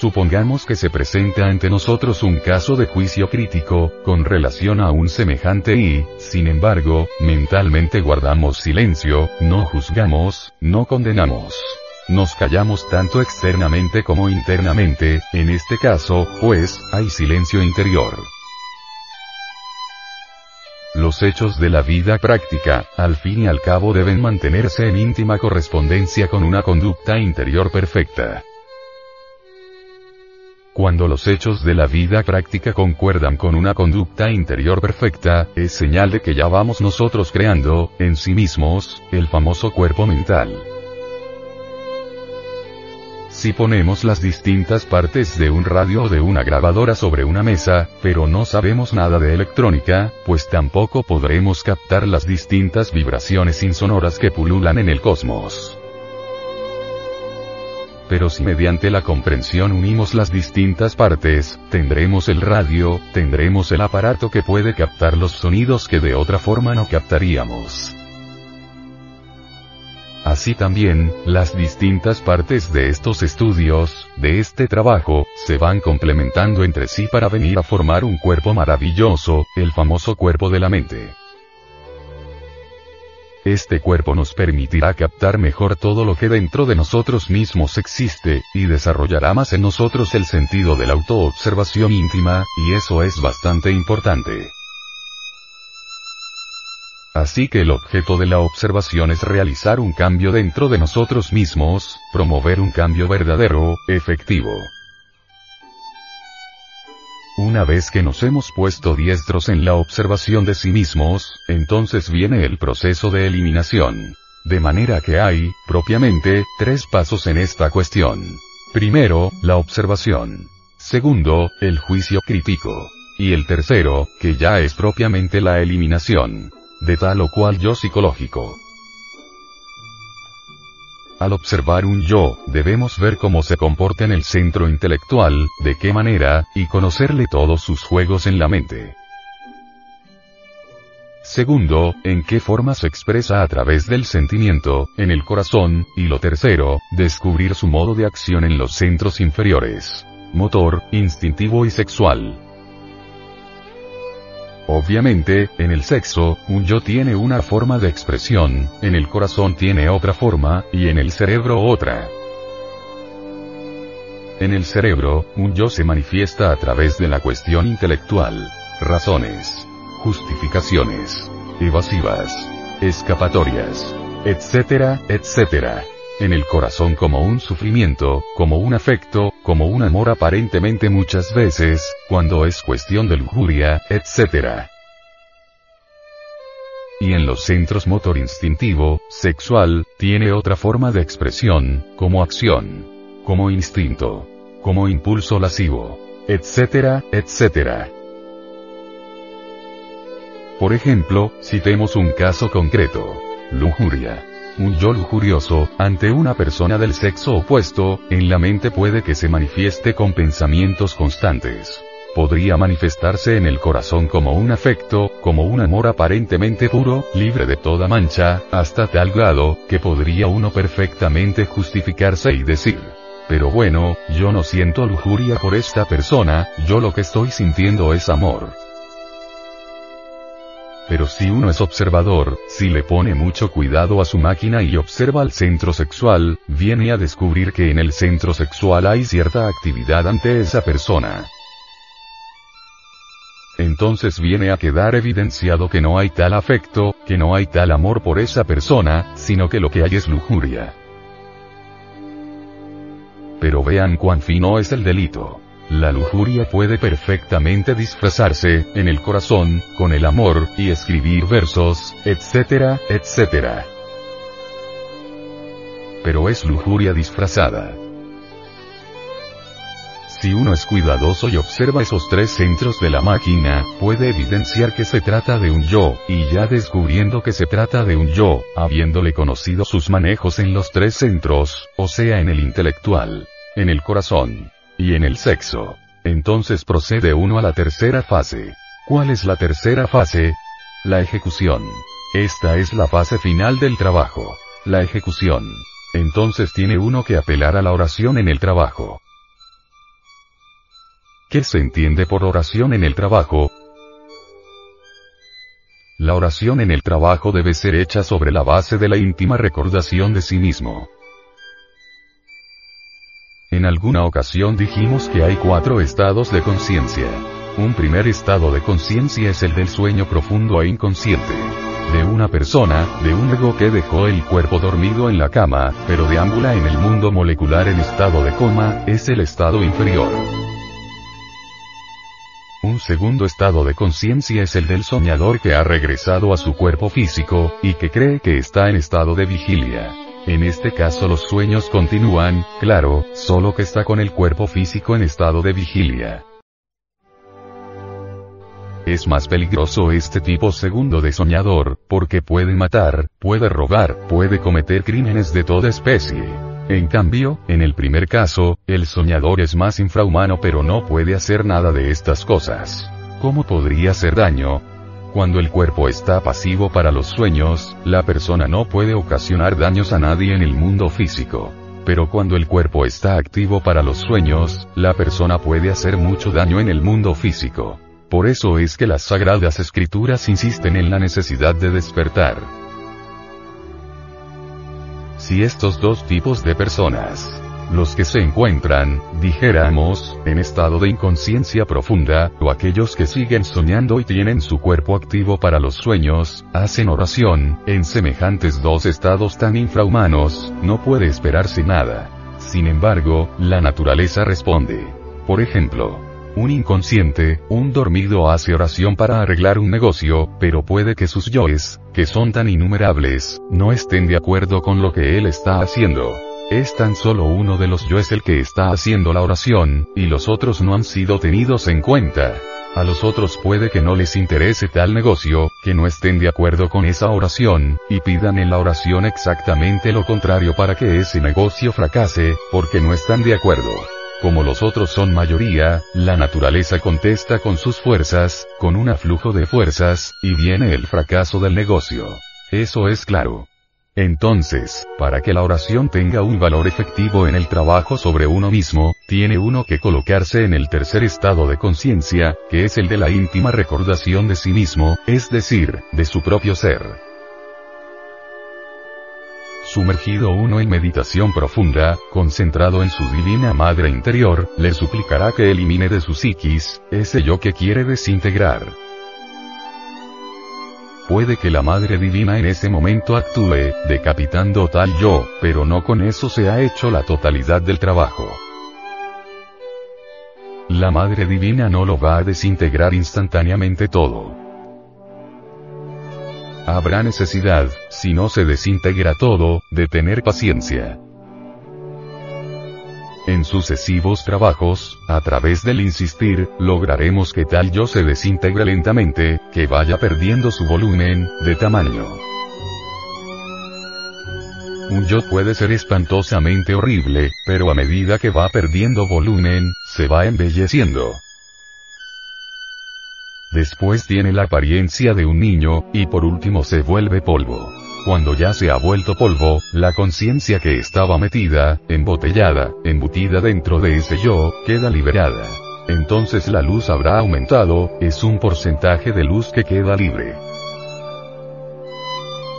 Supongamos que se presenta ante nosotros un caso de juicio crítico, con relación a un semejante y, sin embargo, mentalmente guardamos silencio, no juzgamos, no condenamos. Nos callamos tanto externamente como internamente, en este caso, pues, hay silencio interior. Los hechos de la vida práctica, al fin y al cabo deben mantenerse en íntima correspondencia con una conducta interior perfecta. Cuando los hechos de la vida práctica concuerdan con una conducta interior perfecta, es señal de que ya vamos nosotros creando, en sí mismos, el famoso cuerpo mental. Si ponemos las distintas partes de un radio o de una grabadora sobre una mesa, pero no sabemos nada de electrónica, pues tampoco podremos captar las distintas vibraciones insonoras que pululan en el cosmos. Pero si mediante la comprensión unimos las distintas partes, tendremos el radio, tendremos el aparato que puede captar los sonidos que de otra forma no captaríamos. Así también, las distintas partes de estos estudios, de este trabajo, se van complementando entre sí para venir a formar un cuerpo maravilloso, el famoso cuerpo de la mente. Este cuerpo nos permitirá captar mejor todo lo que dentro de nosotros mismos existe, y desarrollará más en nosotros el sentido de la autoobservación íntima, y eso es bastante importante. Así que el objeto de la observación es realizar un cambio dentro de nosotros mismos, promover un cambio verdadero, efectivo. Una vez que nos hemos puesto diestros en la observación de sí mismos, entonces viene el proceso de eliminación. De manera que hay, propiamente, tres pasos en esta cuestión. Primero, la observación. Segundo, el juicio crítico. Y el tercero, que ya es propiamente la eliminación de tal o cual yo psicológico. Al observar un yo, debemos ver cómo se comporta en el centro intelectual, de qué manera, y conocerle todos sus juegos en la mente. Segundo, en qué forma se expresa a través del sentimiento, en el corazón, y lo tercero, descubrir su modo de acción en los centros inferiores. Motor, instintivo y sexual. Obviamente, en el sexo, un yo tiene una forma de expresión, en el corazón tiene otra forma, y en el cerebro otra. En el cerebro, un yo se manifiesta a través de la cuestión intelectual, razones, justificaciones, evasivas, escapatorias, etcétera, etcétera. En el corazón como un sufrimiento, como un afecto, como un amor aparentemente muchas veces, cuando es cuestión de lujuria, etc. Y en los centros motor instintivo, sexual, tiene otra forma de expresión, como acción, como instinto, como impulso lascivo, etc., etc. Por ejemplo, citemos un caso concreto. Lujuria. Un yo lujurioso, ante una persona del sexo opuesto, en la mente puede que se manifieste con pensamientos constantes. Podría manifestarse en el corazón como un afecto, como un amor aparentemente puro, libre de toda mancha, hasta tal grado, que podría uno perfectamente justificarse y decir, pero bueno, yo no siento lujuria por esta persona, yo lo que estoy sintiendo es amor. Pero si uno es observador, si le pone mucho cuidado a su máquina y observa el centro sexual, viene a descubrir que en el centro sexual hay cierta actividad ante esa persona. Entonces viene a quedar evidenciado que no hay tal afecto, que no hay tal amor por esa persona, sino que lo que hay es lujuria. Pero vean cuán fino es el delito. La lujuria puede perfectamente disfrazarse, en el corazón, con el amor, y escribir versos, etcétera, etcétera. Pero es lujuria disfrazada. Si uno es cuidadoso y observa esos tres centros de la máquina, puede evidenciar que se trata de un yo, y ya descubriendo que se trata de un yo, habiéndole conocido sus manejos en los tres centros, o sea en el intelectual, en el corazón, y en el sexo. Entonces procede uno a la tercera fase. ¿Cuál es la tercera fase? La ejecución. Esta es la fase final del trabajo. La ejecución. Entonces tiene uno que apelar a la oración en el trabajo. ¿Qué se entiende por oración en el trabajo? La oración en el trabajo debe ser hecha sobre la base de la íntima recordación de sí mismo. En alguna ocasión dijimos que hay cuatro estados de conciencia. Un primer estado de conciencia es el del sueño profundo e inconsciente. De una persona, de un ego que dejó el cuerpo dormido en la cama, pero deambula en el mundo molecular en estado de coma, es el estado inferior. Un segundo estado de conciencia es el del soñador que ha regresado a su cuerpo físico, y que cree que está en estado de vigilia. En este caso los sueños continúan, claro, solo que está con el cuerpo físico en estado de vigilia. Es más peligroso este tipo segundo de soñador, porque puede matar, puede robar, puede cometer crímenes de toda especie. En cambio, en el primer caso, el soñador es más infrahumano pero no puede hacer nada de estas cosas. ¿Cómo podría hacer daño? Cuando el cuerpo está pasivo para los sueños, la persona no puede ocasionar daños a nadie en el mundo físico. Pero cuando el cuerpo está activo para los sueños, la persona puede hacer mucho daño en el mundo físico. Por eso es que las sagradas escrituras insisten en la necesidad de despertar. Si estos dos tipos de personas los que se encuentran, dijéramos, en estado de inconsciencia profunda, o aquellos que siguen soñando y tienen su cuerpo activo para los sueños, hacen oración, en semejantes dos estados tan infrahumanos, no puede esperarse nada. Sin embargo, la naturaleza responde. Por ejemplo, un inconsciente, un dormido hace oración para arreglar un negocio, pero puede que sus yoes, que son tan innumerables, no estén de acuerdo con lo que él está haciendo. Es tan solo uno de los yo es el que está haciendo la oración, y los otros no han sido tenidos en cuenta. A los otros puede que no les interese tal negocio, que no estén de acuerdo con esa oración, y pidan en la oración exactamente lo contrario para que ese negocio fracase, porque no están de acuerdo. Como los otros son mayoría, la naturaleza contesta con sus fuerzas, con un aflujo de fuerzas, y viene el fracaso del negocio. Eso es claro. Entonces, para que la oración tenga un valor efectivo en el trabajo sobre uno mismo, tiene uno que colocarse en el tercer estado de conciencia, que es el de la íntima recordación de sí mismo, es decir, de su propio ser. Sumergido uno en meditación profunda, concentrado en su divina madre interior, le suplicará que elimine de su psiquis, ese yo que quiere desintegrar. Puede que la Madre Divina en ese momento actúe, decapitando tal yo, pero no con eso se ha hecho la totalidad del trabajo. La Madre Divina no lo va a desintegrar instantáneamente todo. Habrá necesidad, si no se desintegra todo, de tener paciencia. En sucesivos trabajos, a través del insistir, lograremos que tal yo se desintegre lentamente, que vaya perdiendo su volumen, de tamaño. Un yo puede ser espantosamente horrible, pero a medida que va perdiendo volumen, se va embelleciendo. Después tiene la apariencia de un niño, y por último se vuelve polvo. Cuando ya se ha vuelto polvo, la conciencia que estaba metida, embotellada, embutida dentro de ese yo, queda liberada. Entonces la luz habrá aumentado, es un porcentaje de luz que queda libre.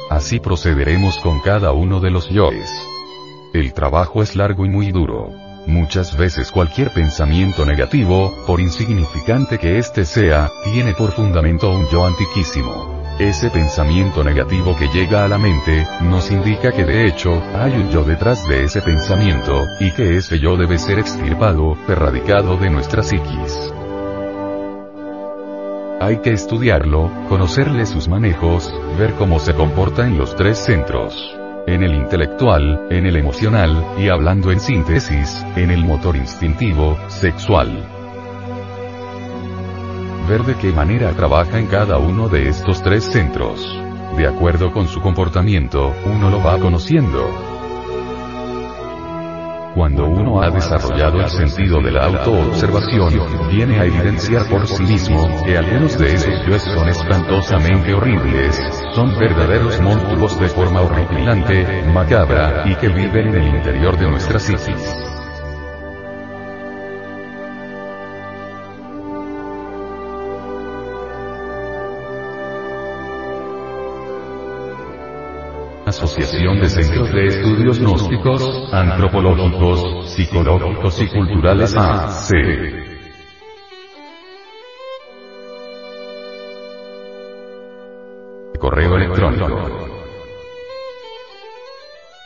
Así procederemos con cada uno de los yoes. El trabajo es largo y muy duro. Muchas veces cualquier pensamiento negativo, por insignificante que éste sea, tiene por fundamento un yo antiquísimo. Ese pensamiento negativo que llega a la mente, nos indica que de hecho, hay un yo detrás de ese pensamiento, y que ese yo debe ser extirpado, erradicado de nuestra psiquis. Hay que estudiarlo, conocerle sus manejos, ver cómo se comporta en los tres centros. En el intelectual, en el emocional, y hablando en síntesis, en el motor instintivo, sexual ver de qué manera trabaja en cada uno de estos tres centros. De acuerdo con su comportamiento, uno lo va conociendo. Cuando uno ha desarrollado el sentido de la autoobservación, viene a evidenciar por sí mismo que algunos de esos yoes son espantosamente horribles, son verdaderos monstruos de forma horripilante, macabra, y que viven en el interior de nuestra psiquis. Asociación de Centros de Estudios Gnósticos, Antropológicos, Psicológicos y Culturales AC. Correo electrónico.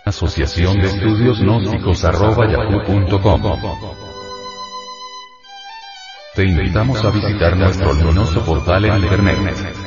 Asociación de Estudios Gnósticos arroba yahoo.com. Te invitamos a visitar nuestro luminoso portal en internet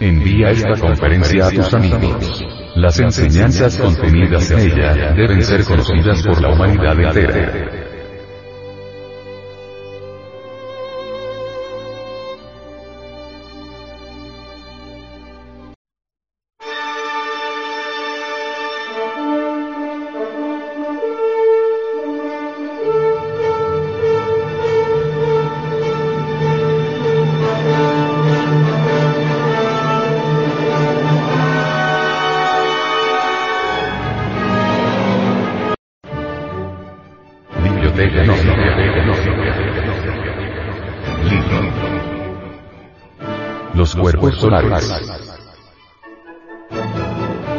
Envía esta conferencia a tus amigos. Las enseñanzas contenidas en ella deben ser conocidas por la humanidad entera.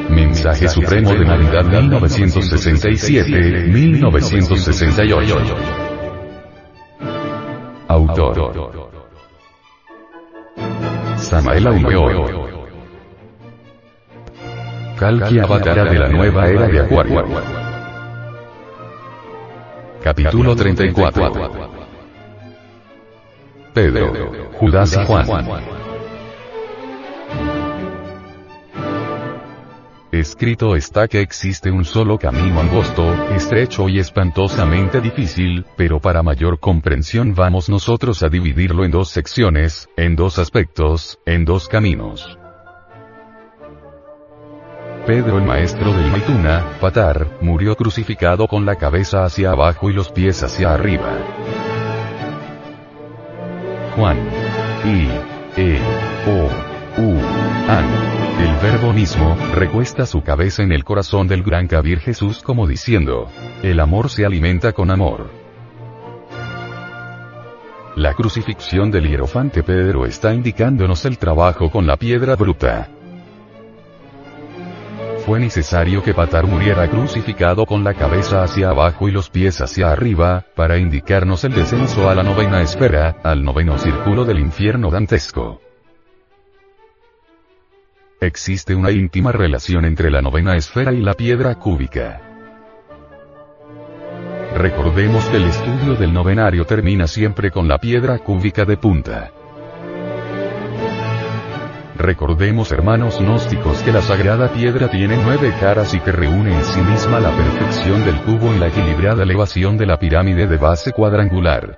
Mensaje Supremo de Navidad 1967-1968. Autor. Samael Aumeor. Kalki Avatara de la nueva era de Acuario. Capítulo 34. Pedro, Judas y Juan. Escrito está que existe un solo camino angosto, estrecho y espantosamente difícil, pero para mayor comprensión vamos nosotros a dividirlo en dos secciones, en dos aspectos, en dos caminos. Pedro el maestro del Maituna, Patar, murió crucificado con la cabeza hacia abajo y los pies hacia arriba. Juan. I. E. O. U. An. Verbo mismo, recuesta su cabeza en el corazón del gran Kabir Jesús como diciendo, el amor se alimenta con amor. La crucifixión del hierofante Pedro está indicándonos el trabajo con la piedra bruta fue necesario que Patar muriera crucificado con la cabeza hacia abajo y los pies hacia arriba, para indicarnos el descenso a la novena esfera, al noveno círculo del infierno dantesco. Existe una íntima relación entre la novena esfera y la piedra cúbica. Recordemos que el estudio del novenario termina siempre con la piedra cúbica de punta. Recordemos hermanos gnósticos que la sagrada piedra tiene nueve caras y que reúne en sí misma la perfección del cubo y la equilibrada elevación de la pirámide de base cuadrangular.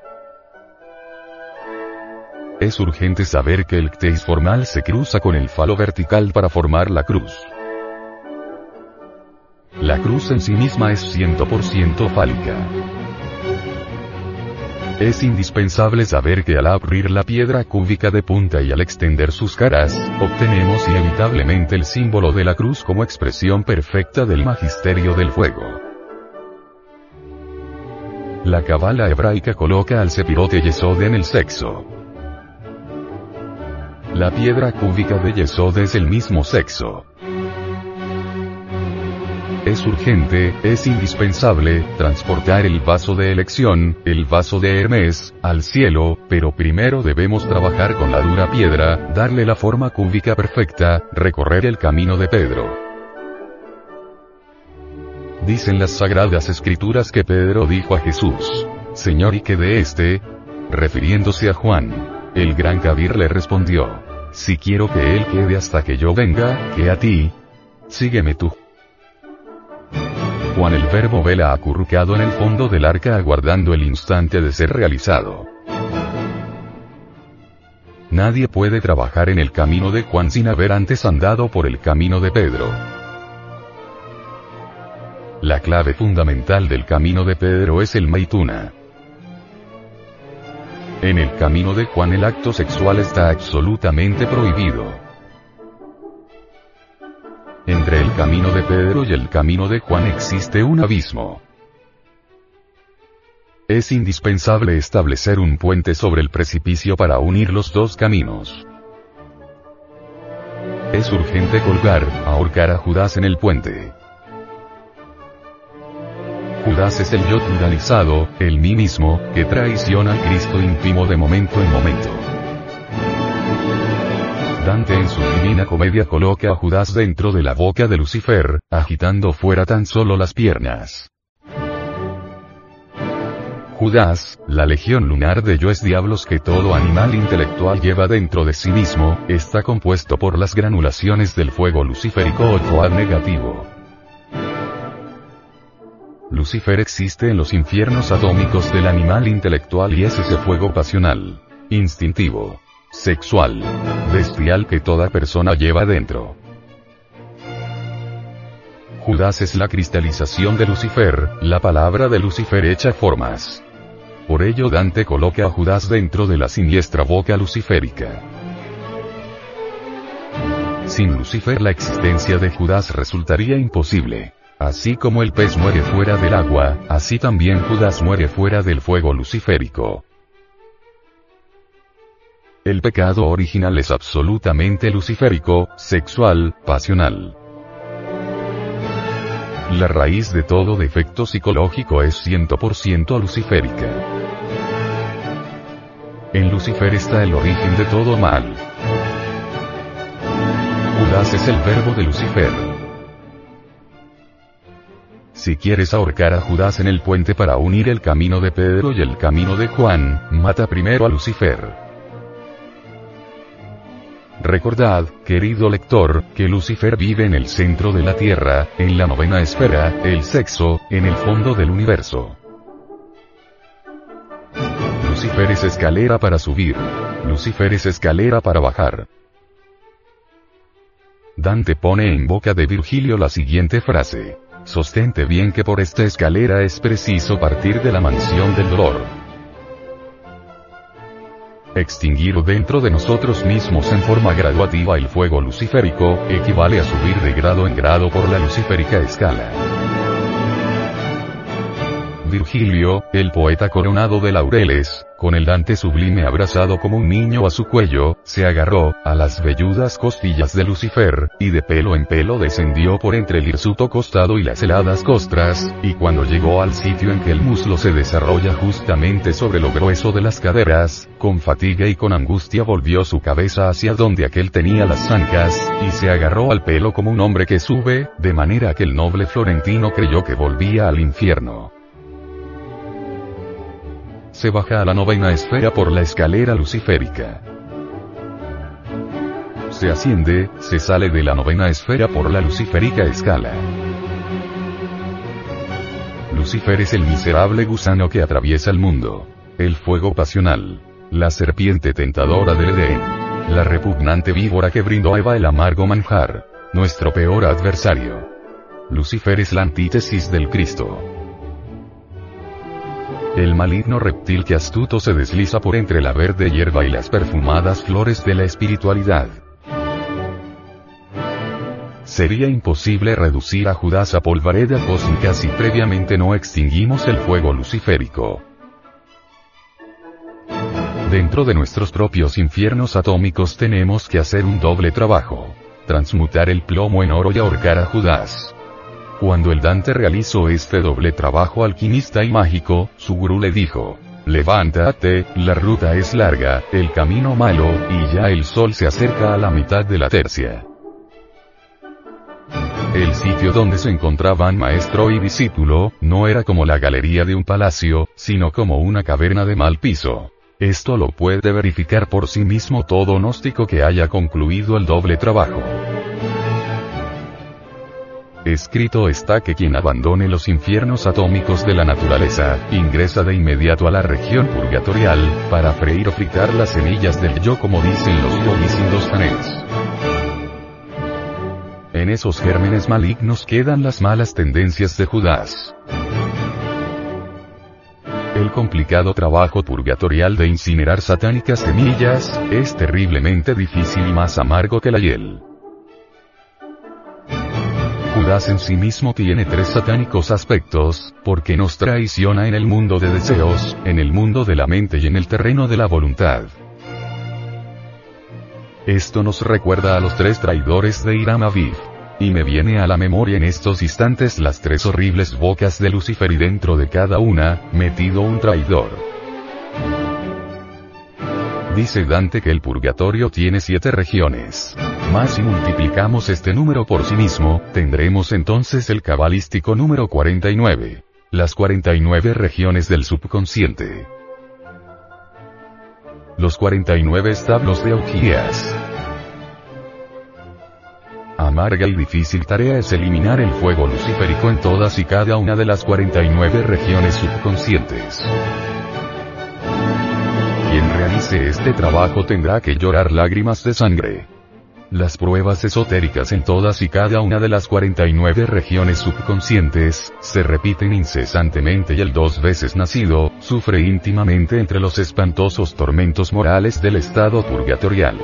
Es urgente saber que el cteis formal se cruza con el falo vertical para formar la cruz. La cruz en sí misma es 100% fálica. Es indispensable saber que al abrir la piedra cúbica de punta y al extender sus caras, obtenemos inevitablemente el símbolo de la cruz como expresión perfecta del magisterio del fuego. La cabala hebraica coloca al sepirote Yesod en el sexo. La piedra cúbica de Yesod es el mismo sexo es urgente, es indispensable, transportar el vaso de elección, el vaso de Hermes, al cielo, pero primero debemos trabajar con la dura piedra, darle la forma cúbica perfecta, recorrer el camino de Pedro. Dicen las sagradas escrituras que Pedro dijo a Jesús, Señor y que de este, refiriéndose a Juan, el gran Kabir le respondió, si quiero que él quede hasta que yo venga, que a ti, sígueme tú. Juan el verbo vela acurrucado en el fondo del arca aguardando el instante de ser realizado. Nadie puede trabajar en el camino de Juan sin haber antes andado por el camino de Pedro. La clave fundamental del camino de Pedro es el Maituna. En el camino de Juan el acto sexual está absolutamente prohibido. Entre el camino de Pedro y el camino de Juan existe un abismo. Es indispensable establecer un puente sobre el precipicio para unir los dos caminos. Es urgente colgar, ahorcar a Judas en el puente. Judas es el yo pluralizado, el mí mismo, que traiciona al Cristo íntimo de momento en momento. Dante en su Divina Comedia coloca a Judas dentro de la boca de Lucifer, agitando fuera tan solo las piernas. Judas, la legión lunar de yoes diablos que todo animal intelectual lleva dentro de sí mismo, está compuesto por las granulaciones del fuego luciférico o negativo. Lucifer existe en los infiernos atómicos del animal intelectual y es ese fuego pasional, instintivo, sexual, bestial que toda persona lleva dentro. Judas es la cristalización de Lucifer, la palabra de Lucifer hecha formas. Por ello Dante coloca a Judas dentro de la siniestra boca luciférica. Sin Lucifer la existencia de Judas resultaría imposible. Así como el pez muere fuera del agua, así también Judas muere fuera del fuego luciférico. El pecado original es absolutamente luciférico, sexual, pasional. La raíz de todo defecto psicológico es 100% luciférica. En Lucifer está el origen de todo mal. Judas es el verbo de Lucifer. Si quieres ahorcar a Judas en el puente para unir el camino de Pedro y el camino de Juan, mata primero a Lucifer. Recordad, querido lector, que Lucifer vive en el centro de la Tierra, en la novena esfera, el sexo, en el fondo del universo. Lucifer es escalera para subir. Lucifer es escalera para bajar. Dante pone en boca de Virgilio la siguiente frase. Sostente bien que por esta escalera es preciso partir de la mansión del dolor. Extinguir dentro de nosotros mismos en forma graduativa el fuego luciférico, equivale a subir de grado en grado por la luciférica escala. Virgilio, el poeta coronado de laureles, con el Dante sublime abrazado como un niño a su cuello, se agarró, a las velludas costillas de Lucifer, y de pelo en pelo descendió por entre el hirsuto costado y las heladas costras, y cuando llegó al sitio en que el muslo se desarrolla justamente sobre lo grueso de las caderas, con fatiga y con angustia volvió su cabeza hacia donde aquel tenía las zancas, y se agarró al pelo como un hombre que sube, de manera que el noble florentino creyó que volvía al infierno se baja a la novena esfera por la escalera luciférica. Se asciende, se sale de la novena esfera por la luciférica escala. Lucifer es el miserable gusano que atraviesa el mundo. El fuego pasional. La serpiente tentadora del Edén. La repugnante víbora que brindó a Eva el amargo manjar. Nuestro peor adversario. Lucifer es la antítesis del Cristo. El maligno reptil que astuto se desliza por entre la verde hierba y las perfumadas flores de la espiritualidad. Sería imposible reducir a Judas a polvareda cósmica si previamente no extinguimos el fuego luciférico. Dentro de nuestros propios infiernos atómicos tenemos que hacer un doble trabajo. Transmutar el plomo en oro y ahorcar a Judas. Cuando el Dante realizó este doble trabajo alquimista y mágico, su gurú le dijo, Levántate, la ruta es larga, el camino malo, y ya el sol se acerca a la mitad de la tercia. El sitio donde se encontraban maestro y discípulo, no era como la galería de un palacio, sino como una caverna de mal piso. Esto lo puede verificar por sí mismo todo gnóstico que haya concluido el doble trabajo. Escrito está que quien abandone los infiernos atómicos de la naturaleza, ingresa de inmediato a la región purgatorial, para freír o fritar las semillas del yo como dicen los yogis indostanes. En esos gérmenes malignos quedan las malas tendencias de Judas. El complicado trabajo purgatorial de incinerar satánicas semillas, es terriblemente difícil y más amargo que la hiel. En sí mismo tiene tres satánicos aspectos, porque nos traiciona en el mundo de deseos, en el mundo de la mente y en el terreno de la voluntad. Esto nos recuerda a los tres traidores de Iram Aviv. Y me viene a la memoria en estos instantes las tres horribles bocas de Lucifer y dentro de cada una, metido un traidor. Dice Dante que el purgatorio tiene siete regiones. Más si multiplicamos este número por sí mismo, tendremos entonces el cabalístico número 49. Las 49 regiones del subconsciente. Los 49 establos de Augías. Amarga y difícil tarea es eliminar el fuego luciférico en todas y cada una de las 49 regiones subconscientes. Quien realice este trabajo tendrá que llorar lágrimas de sangre. Las pruebas esotéricas en todas y cada una de las 49 regiones subconscientes, se repiten incesantemente y el dos veces nacido, sufre íntimamente entre los espantosos tormentos morales del estado purgatorial.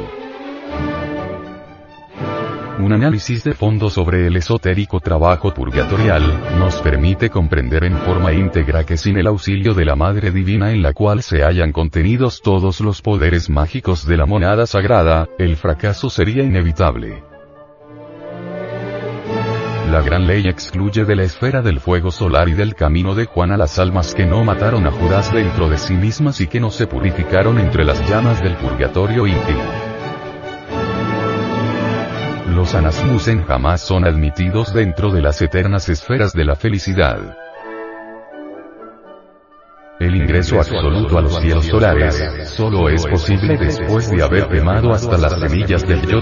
Un análisis de fondo sobre el esotérico trabajo purgatorial, nos permite comprender en forma íntegra que sin el auxilio de la Madre Divina en la cual se hallan contenidos todos los poderes mágicos de la monada sagrada, el fracaso sería inevitable. La gran ley excluye de la esfera del fuego solar y del camino de Juan a las almas que no mataron a Judas dentro de sí mismas y que no se purificaron entre las llamas del purgatorio íntimo. Los anasmusen jamás son admitidos dentro de las eternas esferas de la felicidad. El ingreso absoluto a los cielos solares, solo es posible después de haber quemado hasta las semillas del yo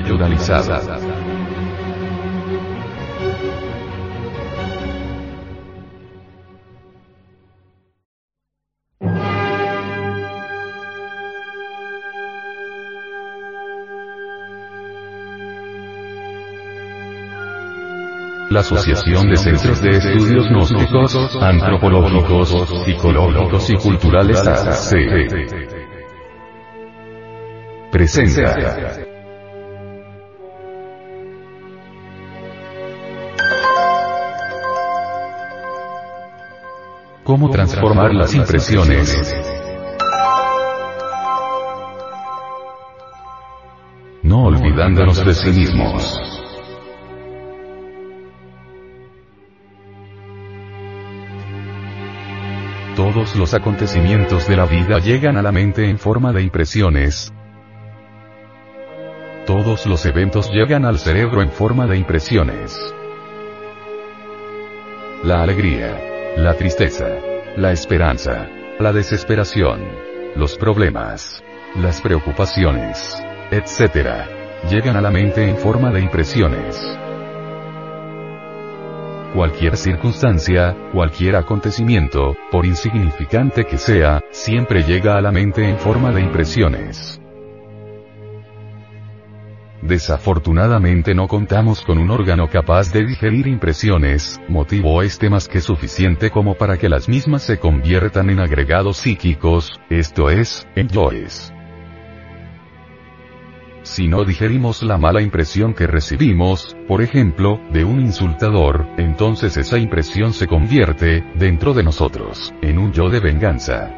la Asociación de Centros de Estudios Gnósticos, Antropológicos, Psicológicos y Culturales AC. Presenta. ¿Cómo transformar las impresiones? No olvidándonos de sí mismos. Todos los acontecimientos de la vida llegan a la mente en forma de impresiones. Todos los eventos llegan al cerebro en forma de impresiones. La alegría, la tristeza, la esperanza, la desesperación, los problemas, las preocupaciones, etc. Llegan a la mente en forma de impresiones. Cualquier circunstancia, cualquier acontecimiento, por insignificante que sea, siempre llega a la mente en forma de impresiones. Desafortunadamente no contamos con un órgano capaz de digerir impresiones, motivo este más que suficiente como para que las mismas se conviertan en agregados psíquicos, esto es, en yoes. Si no digerimos la mala impresión que recibimos, por ejemplo, de un insultador, entonces esa impresión se convierte, dentro de nosotros, en un yo de venganza.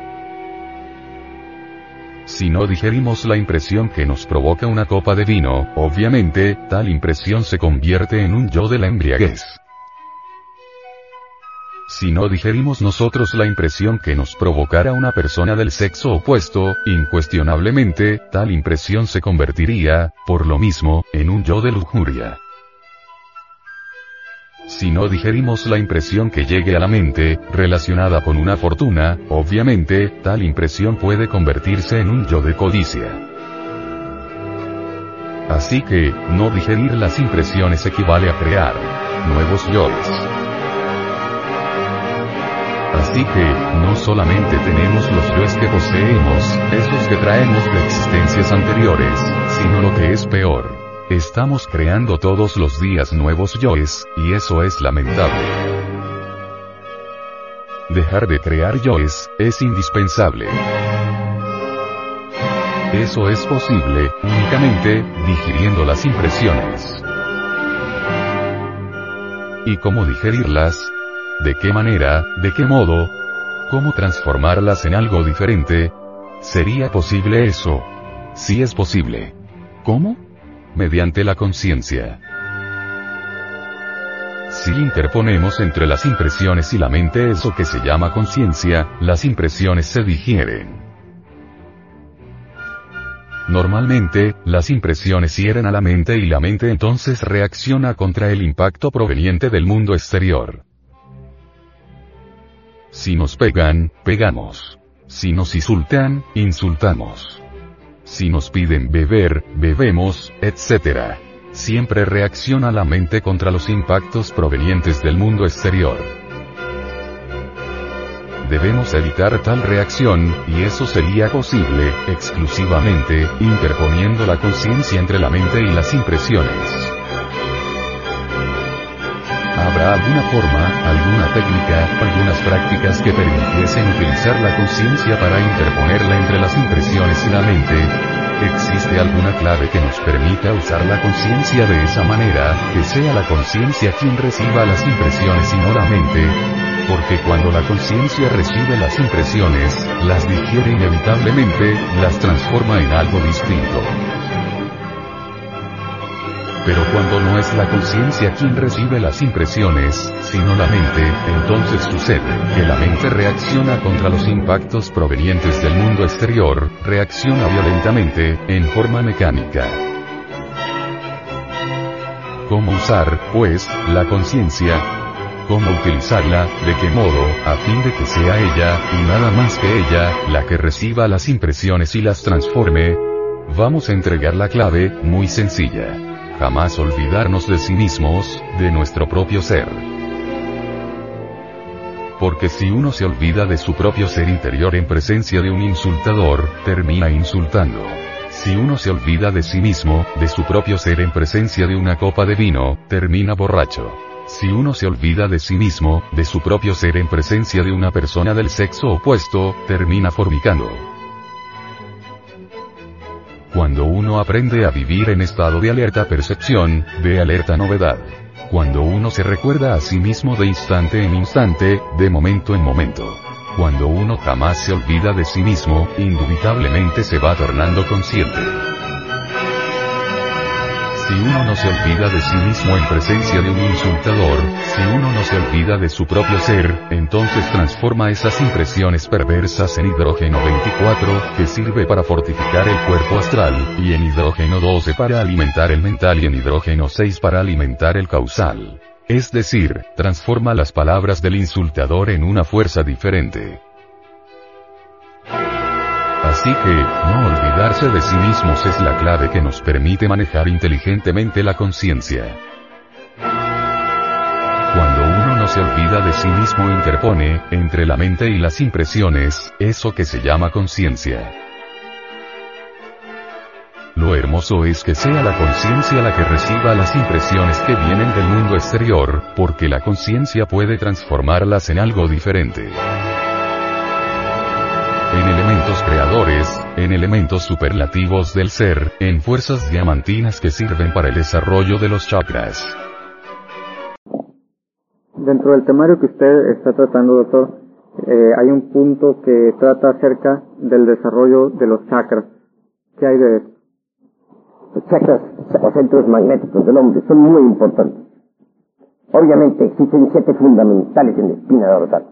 Si no digerimos la impresión que nos provoca una copa de vino, obviamente, tal impresión se convierte en un yo de la embriaguez. Si no digerimos nosotros la impresión que nos provocara una persona del sexo opuesto, incuestionablemente, tal impresión se convertiría, por lo mismo, en un yo de lujuria. Si no digerimos la impresión que llegue a la mente, relacionada con una fortuna, obviamente, tal impresión puede convertirse en un yo de codicia. Así que, no digerir las impresiones equivale a crear nuevos yoes. Así que, no solamente tenemos los yoes que poseemos, esos que traemos de existencias anteriores, sino lo que es peor. Estamos creando todos los días nuevos yoes, y eso es lamentable. Dejar de crear yoes, es indispensable. Eso es posible, únicamente, digiriendo las impresiones. ¿Y cómo digerirlas? ¿De qué manera, de qué modo? ¿Cómo transformarlas en algo diferente? ¿Sería posible eso? Sí es posible. ¿Cómo? Mediante la conciencia. Si interponemos entre las impresiones y la mente eso que se llama conciencia, las impresiones se digieren. Normalmente, las impresiones hieren a la mente y la mente entonces reacciona contra el impacto proveniente del mundo exterior. Si nos pegan, pegamos. Si nos insultan, insultamos. Si nos piden beber, bebemos, etc. Siempre reacciona la mente contra los impactos provenientes del mundo exterior. Debemos evitar tal reacción, y eso sería posible, exclusivamente, interponiendo la conciencia entre la mente y las impresiones. ¿Habrá alguna forma, alguna técnica, algunas prácticas que permitiesen utilizar la conciencia para interponerla entre las impresiones y la mente? ¿Existe alguna clave que nos permita usar la conciencia de esa manera, que sea la conciencia quien reciba las impresiones y no la mente? Porque cuando la conciencia recibe las impresiones, las digiere inevitablemente, las transforma en algo distinto. Pero cuando no es la conciencia quien recibe las impresiones, sino la mente, entonces sucede que la mente reacciona contra los impactos provenientes del mundo exterior, reacciona violentamente, en forma mecánica. ¿Cómo usar, pues, la conciencia? ¿Cómo utilizarla? ¿De qué modo? A fin de que sea ella, y nada más que ella, la que reciba las impresiones y las transforme. Vamos a entregar la clave, muy sencilla jamás olvidarnos de sí mismos, de nuestro propio ser. Porque si uno se olvida de su propio ser interior en presencia de un insultador, termina insultando. Si uno se olvida de sí mismo, de su propio ser en presencia de una copa de vino, termina borracho. Si uno se olvida de sí mismo, de su propio ser en presencia de una persona del sexo opuesto, termina fornicando. Cuando uno aprende a vivir en estado de alerta percepción, de alerta novedad. Cuando uno se recuerda a sí mismo de instante en instante, de momento en momento. Cuando uno jamás se olvida de sí mismo, indubitablemente se va tornando consciente. Si uno no se olvida de sí mismo en presencia de un insultador, si uno no se olvida de su propio ser, entonces transforma esas impresiones perversas en hidrógeno 24, que sirve para fortificar el cuerpo astral, y en hidrógeno 12 para alimentar el mental y en hidrógeno 6 para alimentar el causal. Es decir, transforma las palabras del insultador en una fuerza diferente. Así que, no olvidarse de sí mismos es la clave que nos permite manejar inteligentemente la conciencia. Cuando uno no se olvida de sí mismo interpone, entre la mente y las impresiones, eso que se llama conciencia. Lo hermoso es que sea la conciencia la que reciba las impresiones que vienen del mundo exterior, porque la conciencia puede transformarlas en algo diferente en elementos superlativos del ser, en fuerzas diamantinas que sirven para el desarrollo de los chakras. Dentro del temario que usted está tratando, doctor, eh, hay un punto que trata acerca del desarrollo de los chakras. ¿Qué hay de eso? Los chakras o centros magnéticos del hombre son muy importantes. Obviamente existen siete fundamentales en la espina dorsal.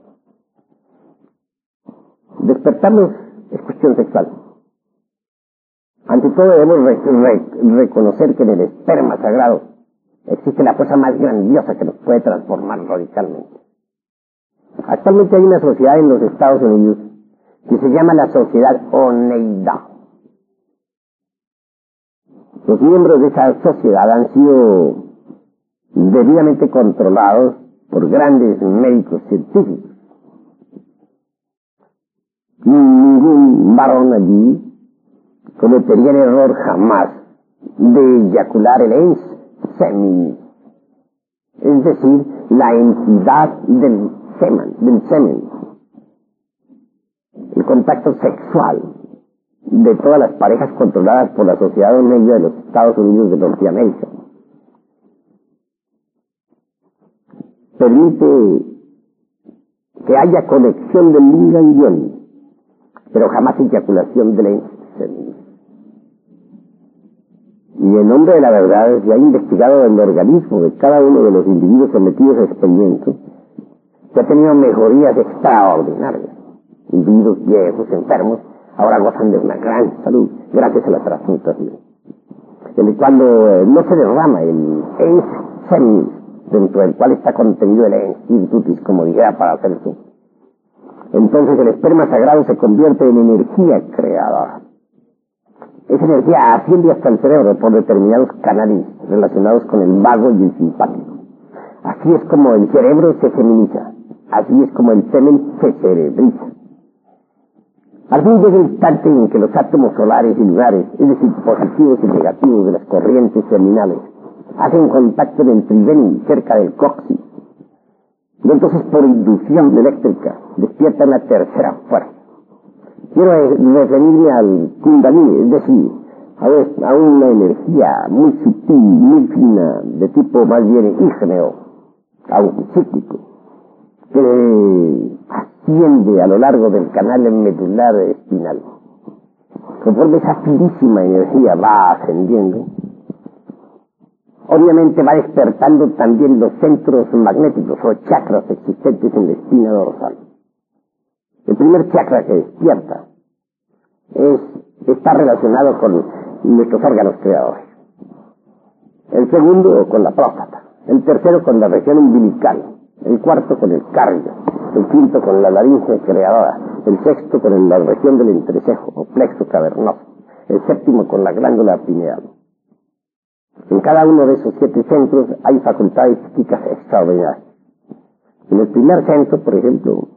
Despertarnos es cuestión sexual. Ante todo debemos reconocer que en el esperma sagrado existe la fuerza más grandiosa que nos puede transformar radicalmente. Actualmente hay una sociedad en los Estados Unidos que se llama la Sociedad Oneida. Los miembros de esa sociedad han sido debidamente controlados por grandes médicos científicos ningún varón allí cometería el error jamás de eyacular el semen, es decir, la entidad del semen, del semen, el contacto sexual de todas las parejas controladas por la Sociedad Media de los Estados Unidos de Norteamérica. Permite que haya conexión de linga y pero jamás eyaculación de la Y en nombre de la verdad se ha investigado el organismo de cada uno de los individuos sometidos a experimento, que ha tenido mejorías extraordinarias. Individuos viejos, enfermos, ahora gozan de una gran salud gracias a la transmutación. Cuando eh, no se derrama el ens dentro del cual está contenido el ens como dijera para hacer eso, entonces el esperma sagrado se convierte en energía creadora. Esa energía asciende hasta el cerebro por determinados canales relacionados con el vago y el simpático. Así es como el cerebro se feminiza. Así es como el semen se cerebriza. Al fin llega el instante en que los átomos solares y lunares, es decir, positivos y negativos de las corrientes terminales, hacen contacto en el tridén cerca del coxis y entonces por inducción eléctrica despierta la tercera fuerza. Quiero referirme al Kundalini, es decir, a una energía muy sutil, muy fina, de tipo más bien ígneo, aunque cíclico, que asciende a lo largo del canal medular espinal. Conforme esa finísima energía va ascendiendo, obviamente va despertando también los centros magnéticos o chakras existentes en la espina dorsal. El primer chakra que despierta es, está relacionado con nuestros órganos creadores. El segundo con la próstata. El tercero con la región umbilical. El cuarto con el cardio. El quinto con la laringe creadora. El sexto con la región del entrecejo o plexo cavernoso. El séptimo con la glándula pineal. En cada uno de esos siete centros hay facultades psíquicas extraordinarias. En el primer centro, por ejemplo,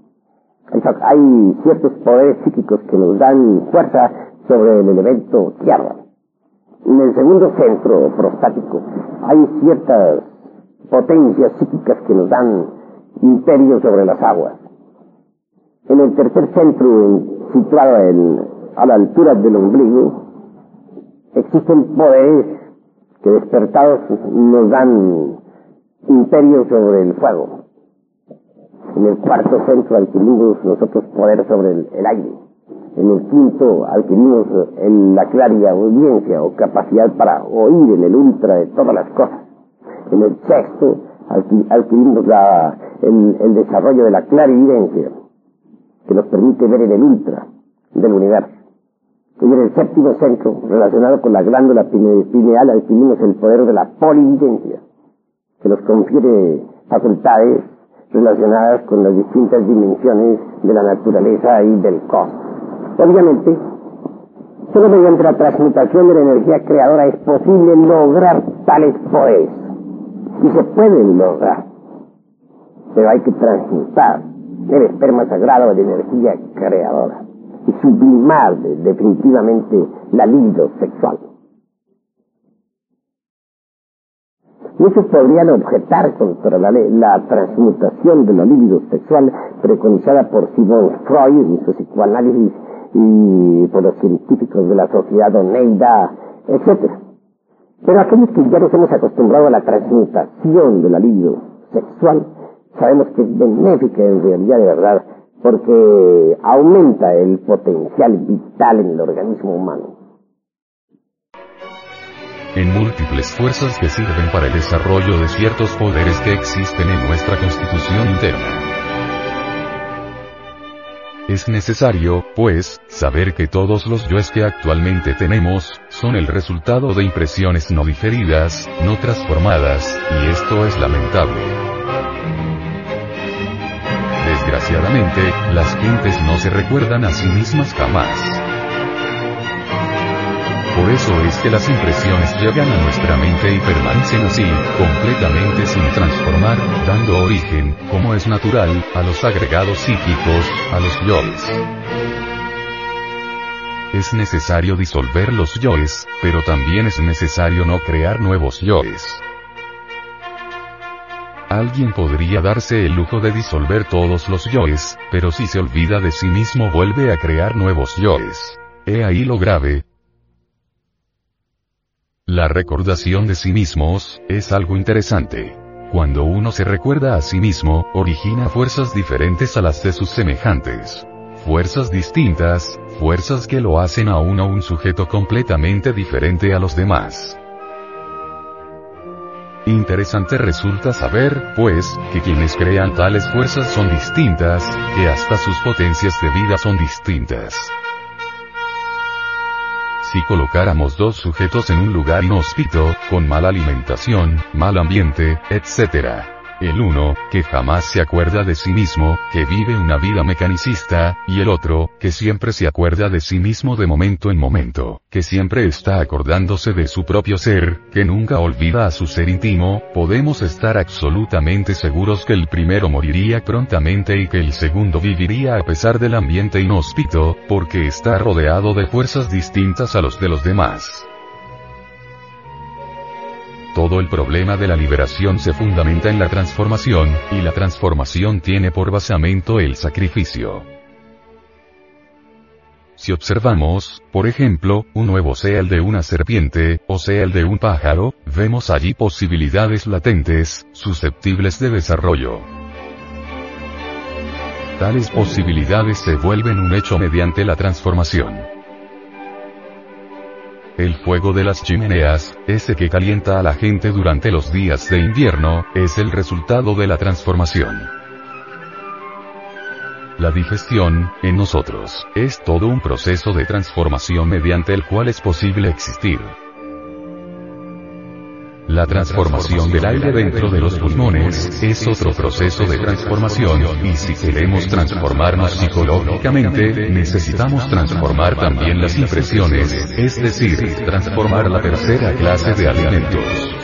hay ciertos poderes psíquicos que nos dan fuerza sobre el elemento tierra. En el segundo centro prostático hay ciertas potencias psíquicas que nos dan imperio sobre las aguas. En el tercer centro, situado a la altura del ombligo, existen poderes que despertados nos dan imperio sobre el fuego. En el cuarto centro adquirimos nosotros poder sobre el aire. En el quinto adquirimos en la claria audiencia o capacidad para oír en el ultra de todas las cosas. En el sexto adquirimos la, el, el, desarrollo de la clarividencia que nos permite ver en el ultra del universo. Y en el séptimo centro, relacionado con la glándula pineal, adquirimos el poder de la polividencia, que nos confiere facultades relacionadas con las distintas dimensiones de la naturaleza y del cosmos. Obviamente, solo mediante la transmutación de la energía creadora es posible lograr tales poderes. Y se pueden lograr. Pero hay que transmutar el esperma sagrado de energía creadora y sublimar definitivamente la libido sexual. Muchos podrían objetar contra la, la, transmutación de la libido sexual preconizada por Simon Freud en su psicoanálisis y por los científicos de la sociedad Oneida, etc. Pero aquellos que ya nos hemos acostumbrado a la transmutación de la libido sexual, sabemos que es benéfica en realidad de verdad, porque aumenta el potencial vital en el organismo humano. En múltiples fuerzas que sirven para el desarrollo de ciertos poderes que existen en nuestra constitución interna. Es necesario, pues, saber que todos los yoes que actualmente tenemos, son el resultado de impresiones no diferidas, no transformadas, y esto es lamentable. Desgraciadamente, las gentes no se recuerdan a sí mismas jamás. Por eso es que las impresiones llegan a nuestra mente y permanecen así, completamente sin transformar, dando origen, como es natural, a los agregados psíquicos, a los yoes. Es necesario disolver los yoes, pero también es necesario no crear nuevos yoes. Alguien podría darse el lujo de disolver todos los yoes, pero si se olvida de sí mismo vuelve a crear nuevos yoes. He ahí lo grave, la recordación de sí mismos, es algo interesante. Cuando uno se recuerda a sí mismo, origina fuerzas diferentes a las de sus semejantes. Fuerzas distintas, fuerzas que lo hacen a uno un sujeto completamente diferente a los demás. Interesante resulta saber, pues, que quienes crean tales fuerzas son distintas, que hasta sus potencias de vida son distintas. Si colocáramos dos sujetos en un lugar inhóspito, con mala alimentación, mal ambiente, etc. El uno, que jamás se acuerda de sí mismo, que vive una vida mecanicista, y el otro, que siempre se acuerda de sí mismo de momento en momento, que siempre está acordándose de su propio ser, que nunca olvida a su ser íntimo, podemos estar absolutamente seguros que el primero moriría prontamente y que el segundo viviría a pesar del ambiente inhóspito, porque está rodeado de fuerzas distintas a los de los demás. Todo el problema de la liberación se fundamenta en la transformación, y la transformación tiene por basamento el sacrificio. Si observamos, por ejemplo, un nuevo sea el de una serpiente, o sea el de un pájaro, vemos allí posibilidades latentes, susceptibles de desarrollo. Tales posibilidades se vuelven un hecho mediante la transformación. El fuego de las chimeneas, ese que calienta a la gente durante los días de invierno, es el resultado de la transformación. La digestión, en nosotros, es todo un proceso de transformación mediante el cual es posible existir. La transformación del aire dentro de los pulmones es otro proceso de transformación, y si queremos transformarnos psicológicamente, necesitamos transformar también las impresiones, es decir, transformar la tercera clase de alimentos.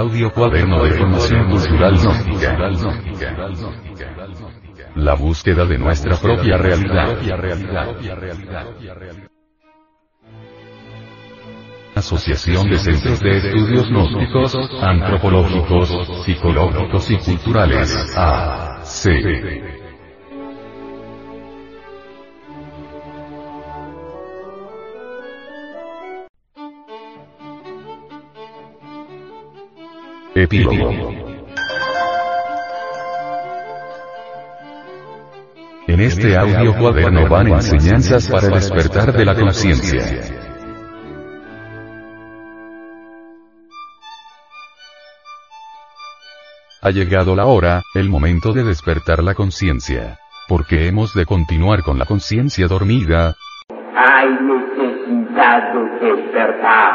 Audio cuaderno de formación cultural gnóstica. La búsqueda de nuestra propia realidad. Asociación de Centros de Estudios Gnósticos, Antropológicos, Psicológicos y Culturales. A. C. Epílogo. En este audio cuaderno van enseñanzas para el despertar de la conciencia. Ha llegado la hora, el momento de despertar la conciencia. Porque hemos de continuar con la conciencia dormida. Hay necesidad de despertar.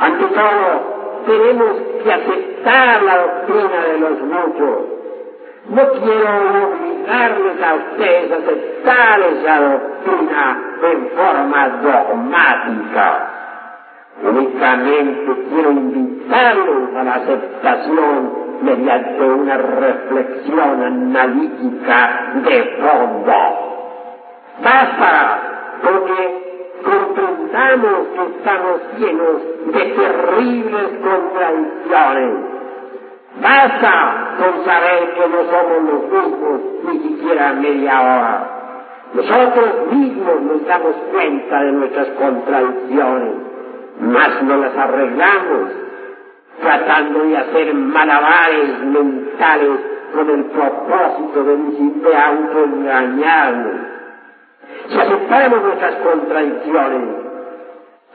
Ante todo, tenemos que aceptar la doctrina de los muchos. No quiero obligarles a ustedes a aceptar esa doctrina en forma dogmática. Únicamente quiero invitarlos a la aceptación mediante una reflexión analítica de fondo. Basta porque que estamos llenos de terribles contradicciones. Basta con saber que no somos los mismos ni siquiera media hora. Nosotros mismos nos damos cuenta de nuestras contradicciones, mas no las arreglamos tratando de hacer malabares mentales con el propósito de, de autoengañarnos si aceptáramos nuestras contradicciones,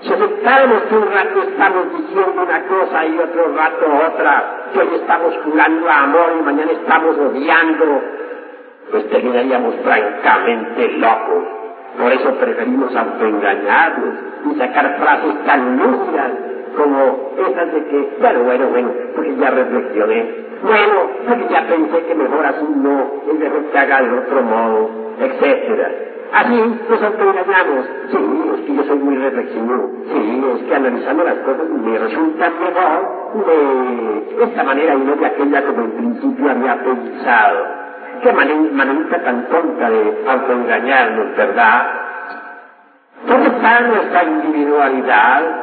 si aceptáramos que un rato estamos diciendo una cosa y otro rato otra, que hoy estamos jurando amor y mañana estamos odiando, pues terminaríamos francamente locos. Por eso preferimos autoengañarnos y sacar frases tan lúcidas como esas de que, bueno, bueno, bueno, porque ya reflexioné, bueno, porque ya pensé que mejor así no, es mejor que haga de otro modo, etcétera. Así nos autoengañamos. Sí, es que yo soy muy reflexivo. Sí, es que analizando las cosas me resulta mejor de esta manera y no de aquella como en principio había pensado. Qué manera tan tonta de autoengañarnos, ¿verdad? ¿Dónde está nuestra individualidad?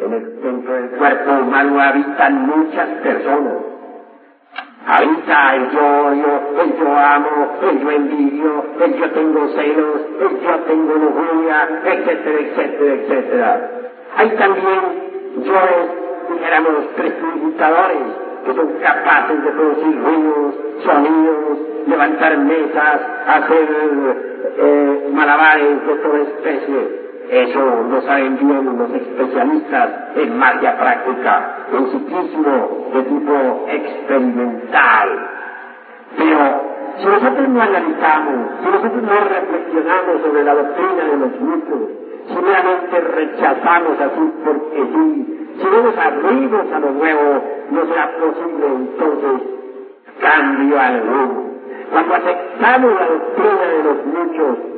en el, dentro del cuerpo humano habitan muchas personas. Habita el yo, yo, el yo amo, el yo envidio, el yo tengo celos, el yo tengo lujuria, etcétera, etcétera, etcétera. Hay también yoes, dijéramos, precipitadores, que son capaces de producir ruidos, sonidos, levantar mesas, hacer eh, malabares de toda especie. Eso lo saben bien los especialistas en magia práctica, en ciclismo de tipo experimental. Pero si nosotros no analizamos, si nosotros no reflexionamos sobre la doctrina de los muchos, si meramente rechazamos así porque sí, si no nos abrimos a lo nuevo, no será posible entonces cambio alguno. Cuando aceptamos la doctrina de los muchos,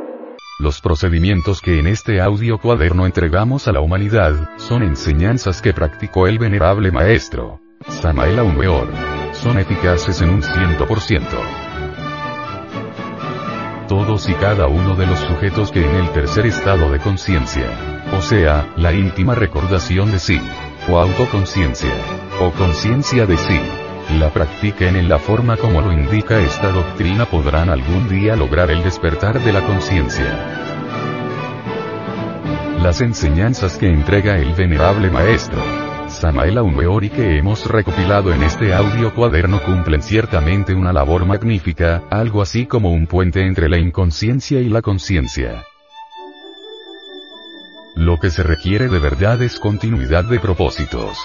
Los procedimientos que en este audio cuaderno entregamos a la humanidad, son enseñanzas que practicó el venerable maestro, Samael Weor. Son eficaces en un 100%. Todos y cada uno de los sujetos que en el tercer estado de conciencia, o sea, la íntima recordación de sí, o autoconciencia, o conciencia de sí, la practiquen en la forma como lo indica esta doctrina podrán algún día lograr el despertar de la conciencia. Las enseñanzas que entrega el venerable maestro, Samael Aumeori que hemos recopilado en este audio cuaderno cumplen ciertamente una labor magnífica, algo así como un puente entre la inconsciencia y la conciencia. Lo que se requiere de verdad es continuidad de propósitos.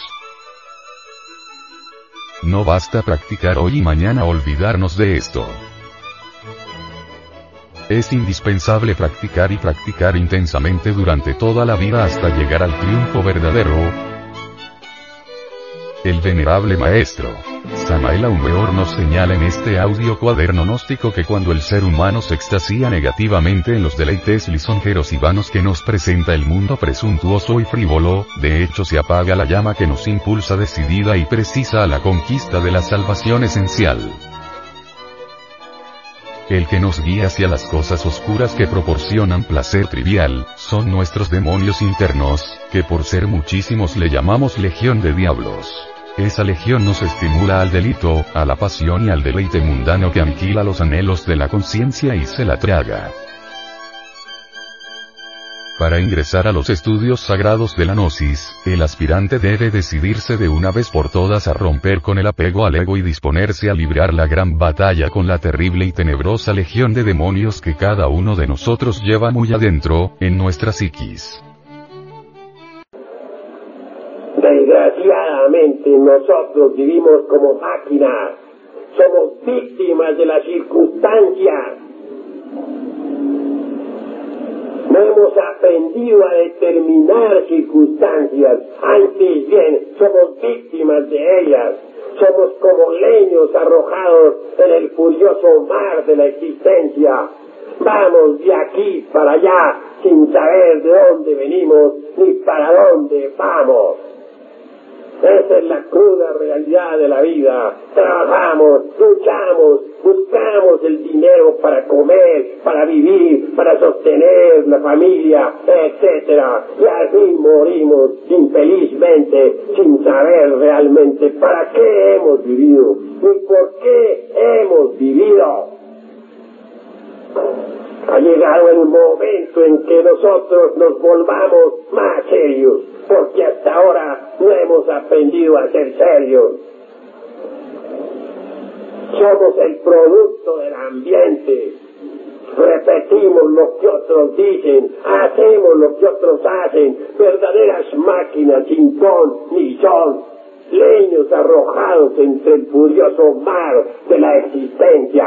No basta practicar hoy y mañana olvidarnos de esto. Es indispensable practicar y practicar intensamente durante toda la vida hasta llegar al triunfo verdadero. El venerable maestro, Samael Aumeor nos señala en este audio cuaderno gnóstico que cuando el ser humano se extasía negativamente en los deleites lisonjeros y vanos que nos presenta el mundo presuntuoso y frívolo, de hecho se apaga la llama que nos impulsa decidida y precisa a la conquista de la salvación esencial. El que nos guía hacia las cosas oscuras que proporcionan placer trivial, son nuestros demonios internos, que por ser muchísimos le llamamos legión de diablos. Esa legión nos estimula al delito, a la pasión y al deleite mundano que aniquila los anhelos de la conciencia y se la traga. Para ingresar a los estudios sagrados de la gnosis, el aspirante debe decidirse de una vez por todas a romper con el apego al ego y disponerse a librar la gran batalla con la terrible y tenebrosa legión de demonios que cada uno de nosotros lleva muy adentro, en nuestra psiquis. Nosotros vivimos como máquinas, somos víctimas de las circunstancias. No hemos aprendido a determinar circunstancias, antes bien somos víctimas de ellas. Somos como leños arrojados en el furioso mar de la existencia. Vamos de aquí para allá sin saber de dónde venimos ni para dónde vamos. Esa es la cruda realidad de la vida. Trabajamos, luchamos, buscamos el dinero para comer, para vivir, para sostener la familia, etc. Y así morimos infelizmente sin saber realmente para qué hemos vivido ni por qué hemos vivido. Ha llegado el momento en que nosotros nos volvamos más serios, porque hasta ahora no hemos aprendido a ser serios. Somos el producto del ambiente. repetimos lo que otros dicen, hacemos lo que otros hacen, verdaderas máquinas sin ton ni son, leños arrojados entre el furioso mar de la existencia.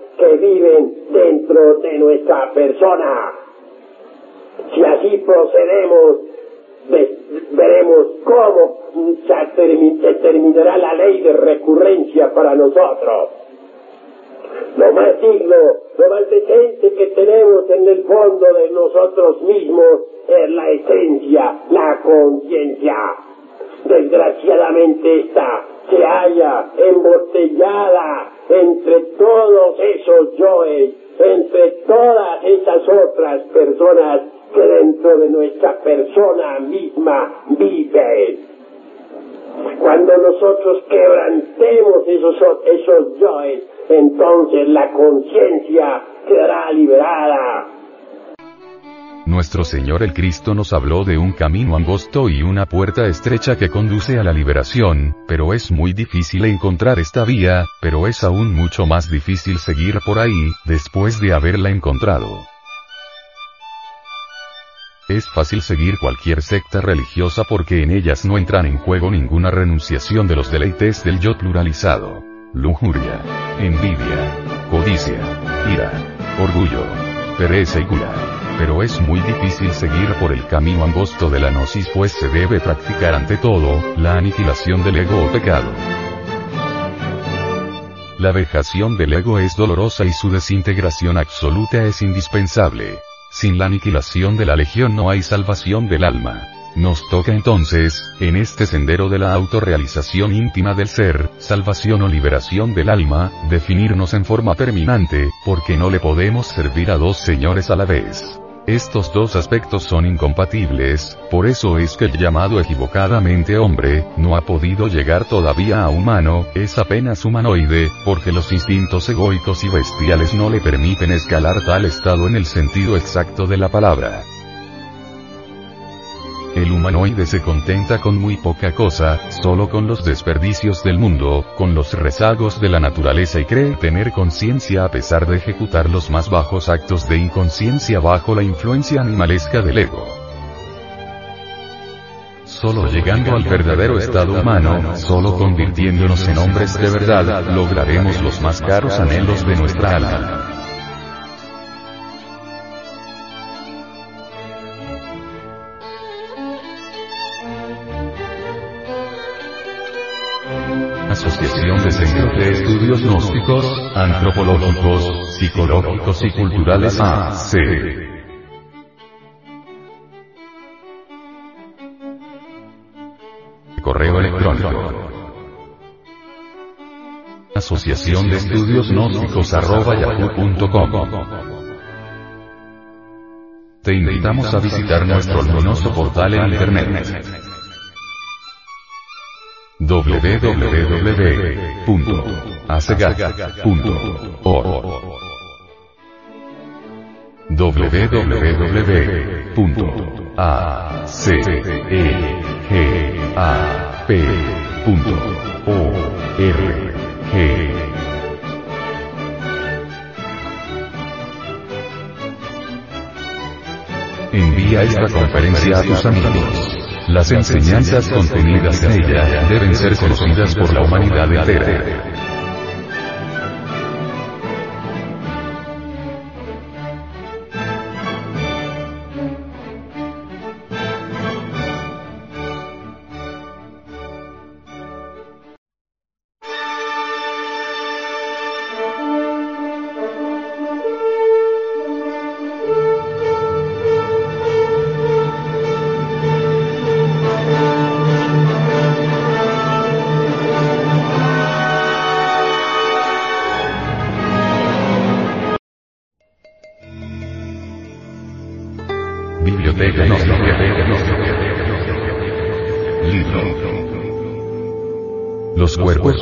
que viven dentro de nuestra persona. Si así procedemos, veremos cómo se terminará la ley de recurrencia para nosotros. Lo más digno, lo más decente que tenemos en el fondo de nosotros mismos es la esencia, la conciencia. Desgraciadamente esta se halla embotellada entre todos esos yoes, entre todas esas otras personas que dentro de nuestra persona misma viven. Cuando nosotros quebrantemos esos, esos yoes, entonces la conciencia quedará liberada nuestro Señor el Cristo nos habló de un camino angosto y una puerta estrecha que conduce a la liberación, pero es muy difícil encontrar esta vía, pero es aún mucho más difícil seguir por ahí, después de haberla encontrado. Es fácil seguir cualquier secta religiosa porque en ellas no entran en juego ninguna renunciación de los deleites del yo pluralizado. Lujuria, envidia, codicia, ira, orgullo, pereza y cura pero es muy difícil seguir por el camino angosto de la gnosis pues se debe practicar ante todo, la aniquilación del ego o pecado. La vejación del ego es dolorosa y su desintegración absoluta es indispensable. Sin la aniquilación de la legión no hay salvación del alma. Nos toca entonces, en este sendero de la autorrealización íntima del ser, salvación o liberación del alma, definirnos en forma terminante, porque no le podemos servir a dos señores a la vez. Estos dos aspectos son incompatibles, por eso es que el llamado equivocadamente hombre, no ha podido llegar todavía a humano, es apenas humanoide, porque los instintos egoicos y bestiales no le permiten escalar tal estado en el sentido exacto de la palabra. El humanoide se contenta con muy poca cosa, solo con los desperdicios del mundo, con los rezagos de la naturaleza y cree tener conciencia a pesar de ejecutar los más bajos actos de inconsciencia bajo la influencia animalesca del ego. Solo llegando al verdadero estado humano, solo convirtiéndonos en hombres de verdad, lograremos los más caros anhelos de nuestra alma. Asociación de Centros de Estudios Gnósticos, Antropológicos, Psicológicos y Culturales AC. Correo electrónico. Asociación de Estudios Gnósticos arroba yahoo.com. Te invitamos a visitar nuestro luminoso portal en internet www.acegag.org www.acegap.org Envía esta conferencia a tus amigos. Las enseñanzas contenidas en ella deben ser conocidas por la humanidad entera.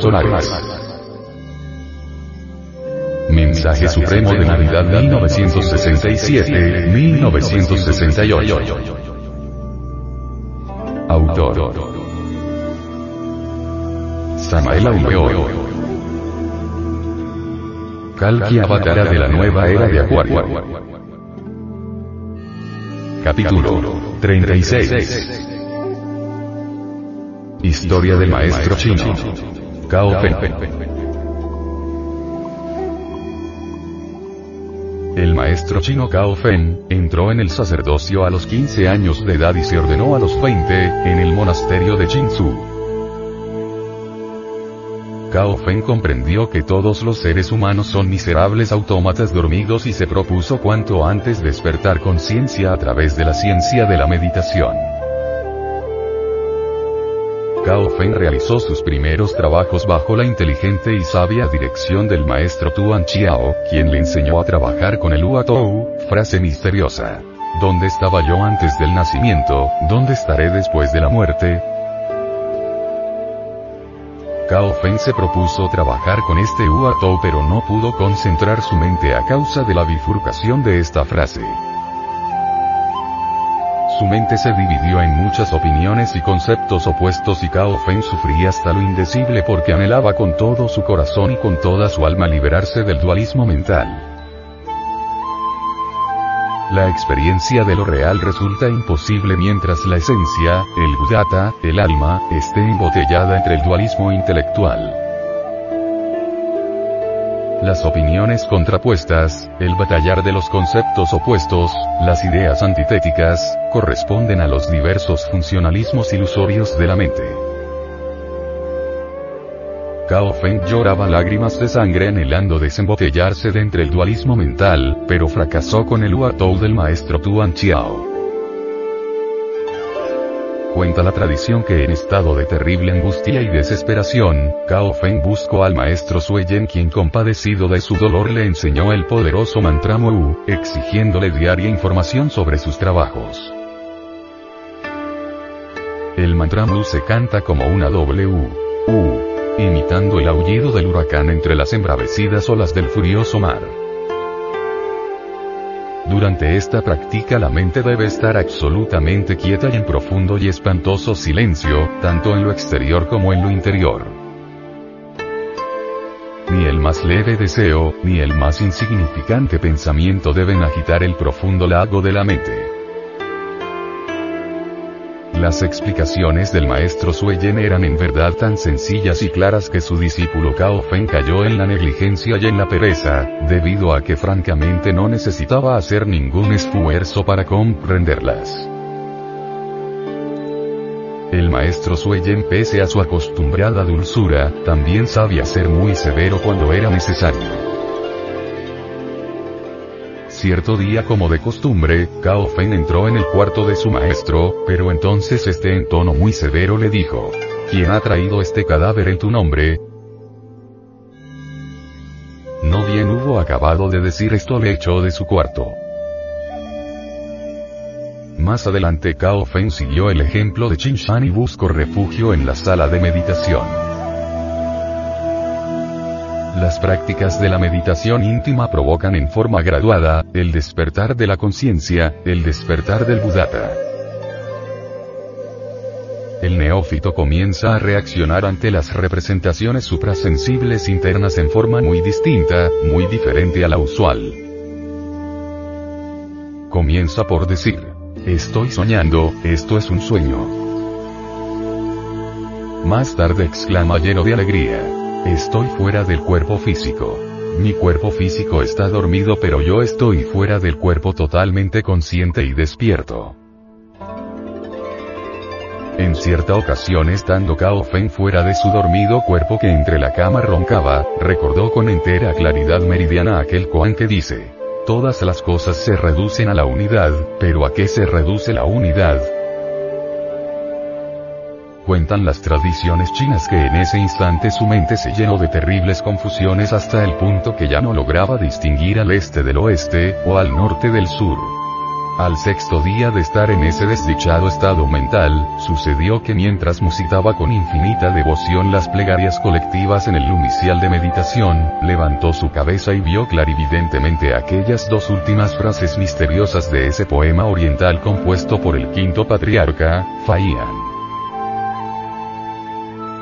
Cuerpos solares. Mensaje Supremo de Navidad 1967-1968. Autor. Samael Aumeor. Kalki Avatara de la nueva era de Acuario. Capítulo 36. Historia del maestro chino. Cao Fen. El maestro chino Cao Fen, entró en el sacerdocio a los 15 años de edad y se ordenó a los 20, en el monasterio de Jinsu. Cao Fen comprendió que todos los seres humanos son miserables autómatas dormidos y se propuso cuanto antes despertar conciencia a través de la ciencia de la meditación. Cao Fen realizó sus primeros trabajos bajo la inteligente y sabia dirección del maestro Tuan Chiao, quien le enseñó a trabajar con el Uatou, frase misteriosa. ¿Dónde estaba yo antes del nacimiento? ¿Dónde estaré después de la muerte? Cao Fen se propuso trabajar con este Uatou pero no pudo concentrar su mente a causa de la bifurcación de esta frase. Su mente se dividió en muchas opiniones y conceptos opuestos y Cao Fen sufría hasta lo indecible porque anhelaba con todo su corazón y con toda su alma liberarse del dualismo mental. La experiencia de lo real resulta imposible mientras la esencia, el Buddhata, el alma, esté embotellada entre el dualismo intelectual. Las opiniones contrapuestas, el batallar de los conceptos opuestos, las ideas antitéticas, corresponden a los diversos funcionalismos ilusorios de la mente. Cao Feng lloraba lágrimas de sangre anhelando desembotellarse de entre el dualismo mental, pero fracasó con el Uatou del maestro Tuan Chiao. Cuenta la tradición que en estado de terrible angustia y desesperación, Cao Feng buscó al maestro Sueyen quien compadecido de su dolor le enseñó el poderoso mantra Mu, exigiéndole diaria información sobre sus trabajos. El mantra Mu se canta como una W, U, imitando el aullido del huracán entre las embravecidas olas del furioso mar. Durante esta práctica la mente debe estar absolutamente quieta y en profundo y espantoso silencio, tanto en lo exterior como en lo interior. Ni el más leve deseo, ni el más insignificante pensamiento deben agitar el profundo lago de la mente. Las explicaciones del maestro Sueyen eran en verdad tan sencillas y claras que su discípulo Cao Fen cayó en la negligencia y en la pereza, debido a que francamente no necesitaba hacer ningún esfuerzo para comprenderlas. El maestro Sueyen pese a su acostumbrada dulzura, también sabía ser muy severo cuando era necesario. Cierto día como de costumbre, Cao Fen entró en el cuarto de su maestro, pero entonces este en tono muy severo le dijo, ¿Quién ha traído este cadáver en tu nombre? No bien hubo acabado de decir esto le echó de su cuarto. Más adelante Cao Fen siguió el ejemplo de Qin Shan y buscó refugio en la sala de meditación. Las prácticas de la meditación íntima provocan en forma graduada, el despertar de la conciencia, el despertar del Buddhata. El neófito comienza a reaccionar ante las representaciones suprasensibles internas en forma muy distinta, muy diferente a la usual. Comienza por decir, estoy soñando, esto es un sueño. Más tarde exclama lleno de alegría, Estoy fuera del cuerpo físico. Mi cuerpo físico está dormido pero yo estoy fuera del cuerpo totalmente consciente y despierto. En cierta ocasión estando Cao Fen fuera de su dormido cuerpo que entre la cama roncaba, recordó con entera claridad meridiana aquel Kuan que dice, todas las cosas se reducen a la unidad, pero ¿a qué se reduce la unidad? Cuentan las tradiciones chinas que en ese instante su mente se llenó de terribles confusiones hasta el punto que ya no lograba distinguir al este del oeste, o al norte del sur. Al sexto día de estar en ese desdichado estado mental, sucedió que mientras musitaba con infinita devoción las plegarias colectivas en el lumicial de meditación, levantó su cabeza y vio clarividentemente aquellas dos últimas frases misteriosas de ese poema oriental compuesto por el quinto patriarca, Faian.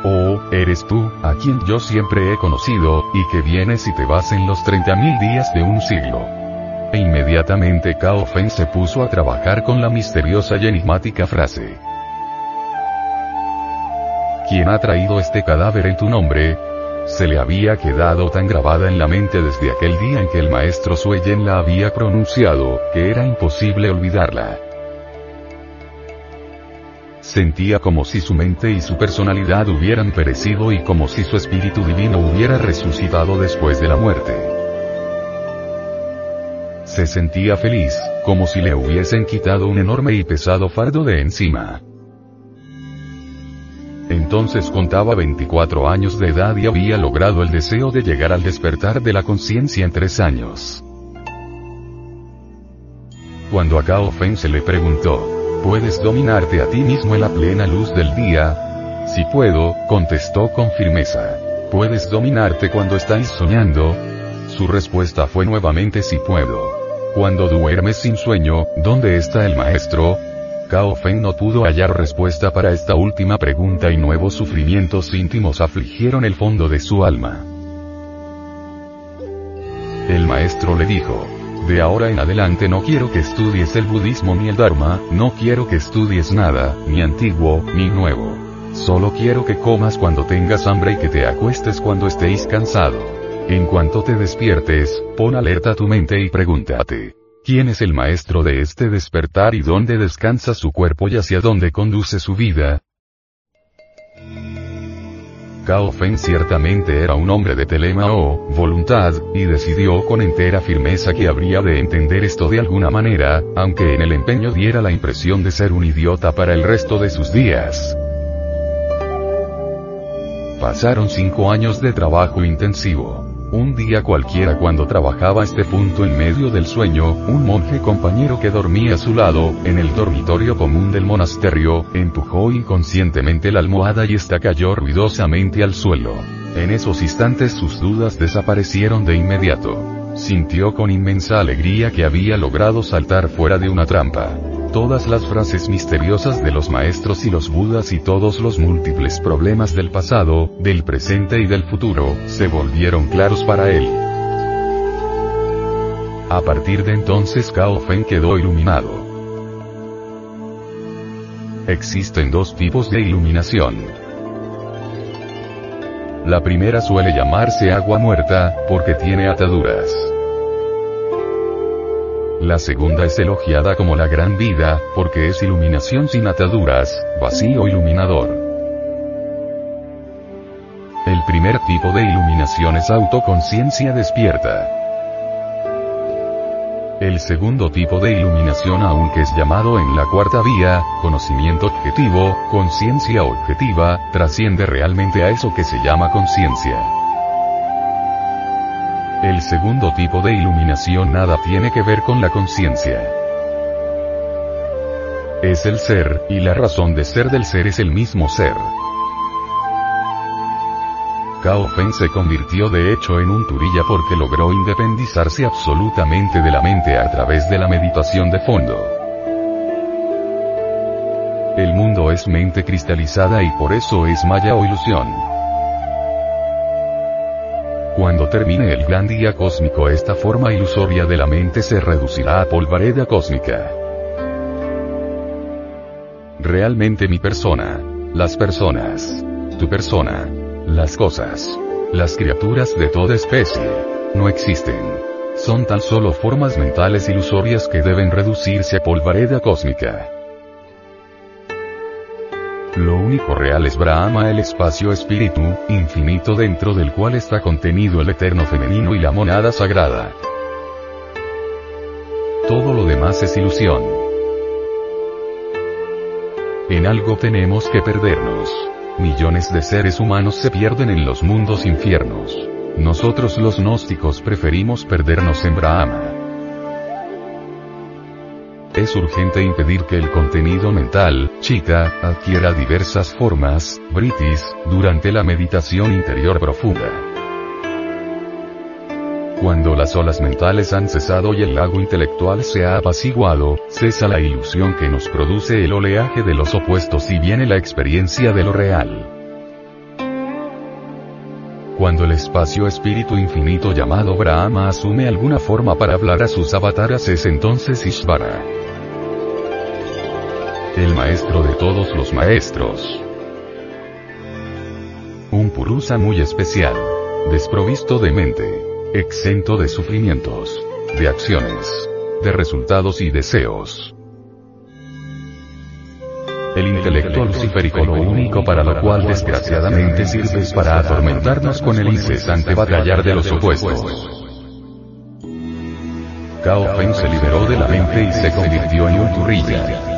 Oh, eres tú, a quien yo siempre he conocido, y que vienes y te vas en los treinta mil días de un siglo. E inmediatamente Cao se puso a trabajar con la misteriosa y enigmática frase. ¿Quién ha traído este cadáver en tu nombre? Se le había quedado tan grabada en la mente desde aquel día en que el maestro Sueyen la había pronunciado, que era imposible olvidarla. Sentía como si su mente y su personalidad hubieran perecido y como si su espíritu divino hubiera resucitado después de la muerte. Se sentía feliz, como si le hubiesen quitado un enorme y pesado fardo de encima. Entonces contaba 24 años de edad y había logrado el deseo de llegar al despertar de la conciencia en tres años. Cuando a Cao Fen se le preguntó, ¿puedes dominarte a ti mismo en la plena luz del día? Si puedo, contestó con firmeza. ¿Puedes dominarte cuando estáis soñando? Su respuesta fue nuevamente si puedo. Cuando duermes sin sueño, ¿dónde está el maestro? Cao Feng no pudo hallar respuesta para esta última pregunta y nuevos sufrimientos íntimos afligieron el fondo de su alma. El maestro le dijo, de ahora en adelante no quiero que estudies el budismo ni el dharma, no quiero que estudies nada, ni antiguo, ni nuevo. Solo quiero que comas cuando tengas hambre y que te acuestes cuando estéis cansado. En cuanto te despiertes, pon alerta tu mente y pregúntate. ¿Quién es el maestro de este despertar y dónde descansa su cuerpo y hacia dónde conduce su vida? Cao ciertamente era un hombre de telema o voluntad, y decidió con entera firmeza que habría de entender esto de alguna manera, aunque en el empeño diera la impresión de ser un idiota para el resto de sus días. Pasaron cinco años de trabajo intensivo. Un día cualquiera cuando trabajaba este punto en medio del sueño, un monje compañero que dormía a su lado, en el dormitorio común del monasterio, empujó inconscientemente la almohada y esta cayó ruidosamente al suelo. En esos instantes sus dudas desaparecieron de inmediato. Sintió con inmensa alegría que había logrado saltar fuera de una trampa. Todas las frases misteriosas de los maestros y los budas y todos los múltiples problemas del pasado, del presente y del futuro, se volvieron claros para él. A partir de entonces Cao Fen quedó iluminado. Existen dos tipos de iluminación. La primera suele llamarse agua muerta, porque tiene ataduras. La segunda es elogiada como la gran vida, porque es iluminación sin ataduras, vacío iluminador. El primer tipo de iluminación es autoconciencia despierta. El segundo tipo de iluminación aunque es llamado en la cuarta vía, conocimiento objetivo, conciencia objetiva, trasciende realmente a eso que se llama conciencia. El segundo tipo de iluminación nada tiene que ver con la conciencia. Es el ser, y la razón de ser del ser es el mismo ser. Cao Fen se convirtió de hecho en un turilla porque logró independizarse absolutamente de la mente a través de la meditación de fondo. El mundo es mente cristalizada y por eso es maya o ilusión. Cuando termine el gran día cósmico esta forma ilusoria de la mente se reducirá a polvareda cósmica. Realmente mi persona, las personas, tu persona, las cosas, las criaturas de toda especie, no existen. Son tan solo formas mentales ilusorias que deben reducirse a polvareda cósmica. Lo único real es Brahma el espacio espíritu, infinito dentro del cual está contenido el eterno femenino y la monada sagrada. Todo lo demás es ilusión. En algo tenemos que perdernos. Millones de seres humanos se pierden en los mundos infiernos. Nosotros los gnósticos preferimos perdernos en Brahma. Es urgente impedir que el contenido mental, chica, adquiera diversas formas, britis, durante la meditación interior profunda. Cuando las olas mentales han cesado y el lago intelectual se ha apaciguado, cesa la ilusión que nos produce el oleaje de los opuestos y viene la experiencia de lo real. Cuando el espacio espíritu infinito llamado Brahma asume alguna forma para hablar a sus avataras es entonces Ishvara. El maestro de todos los maestros. Un Purusa muy especial. Desprovisto de mente. Exento de sufrimientos. De acciones. De resultados y deseos. El intelecto luciférico lo único para lo cual desgraciadamente sirve es para atormentarnos con el incesante batallar de los opuestos. Cao Feng se liberó de la mente y se convirtió en un turrilla.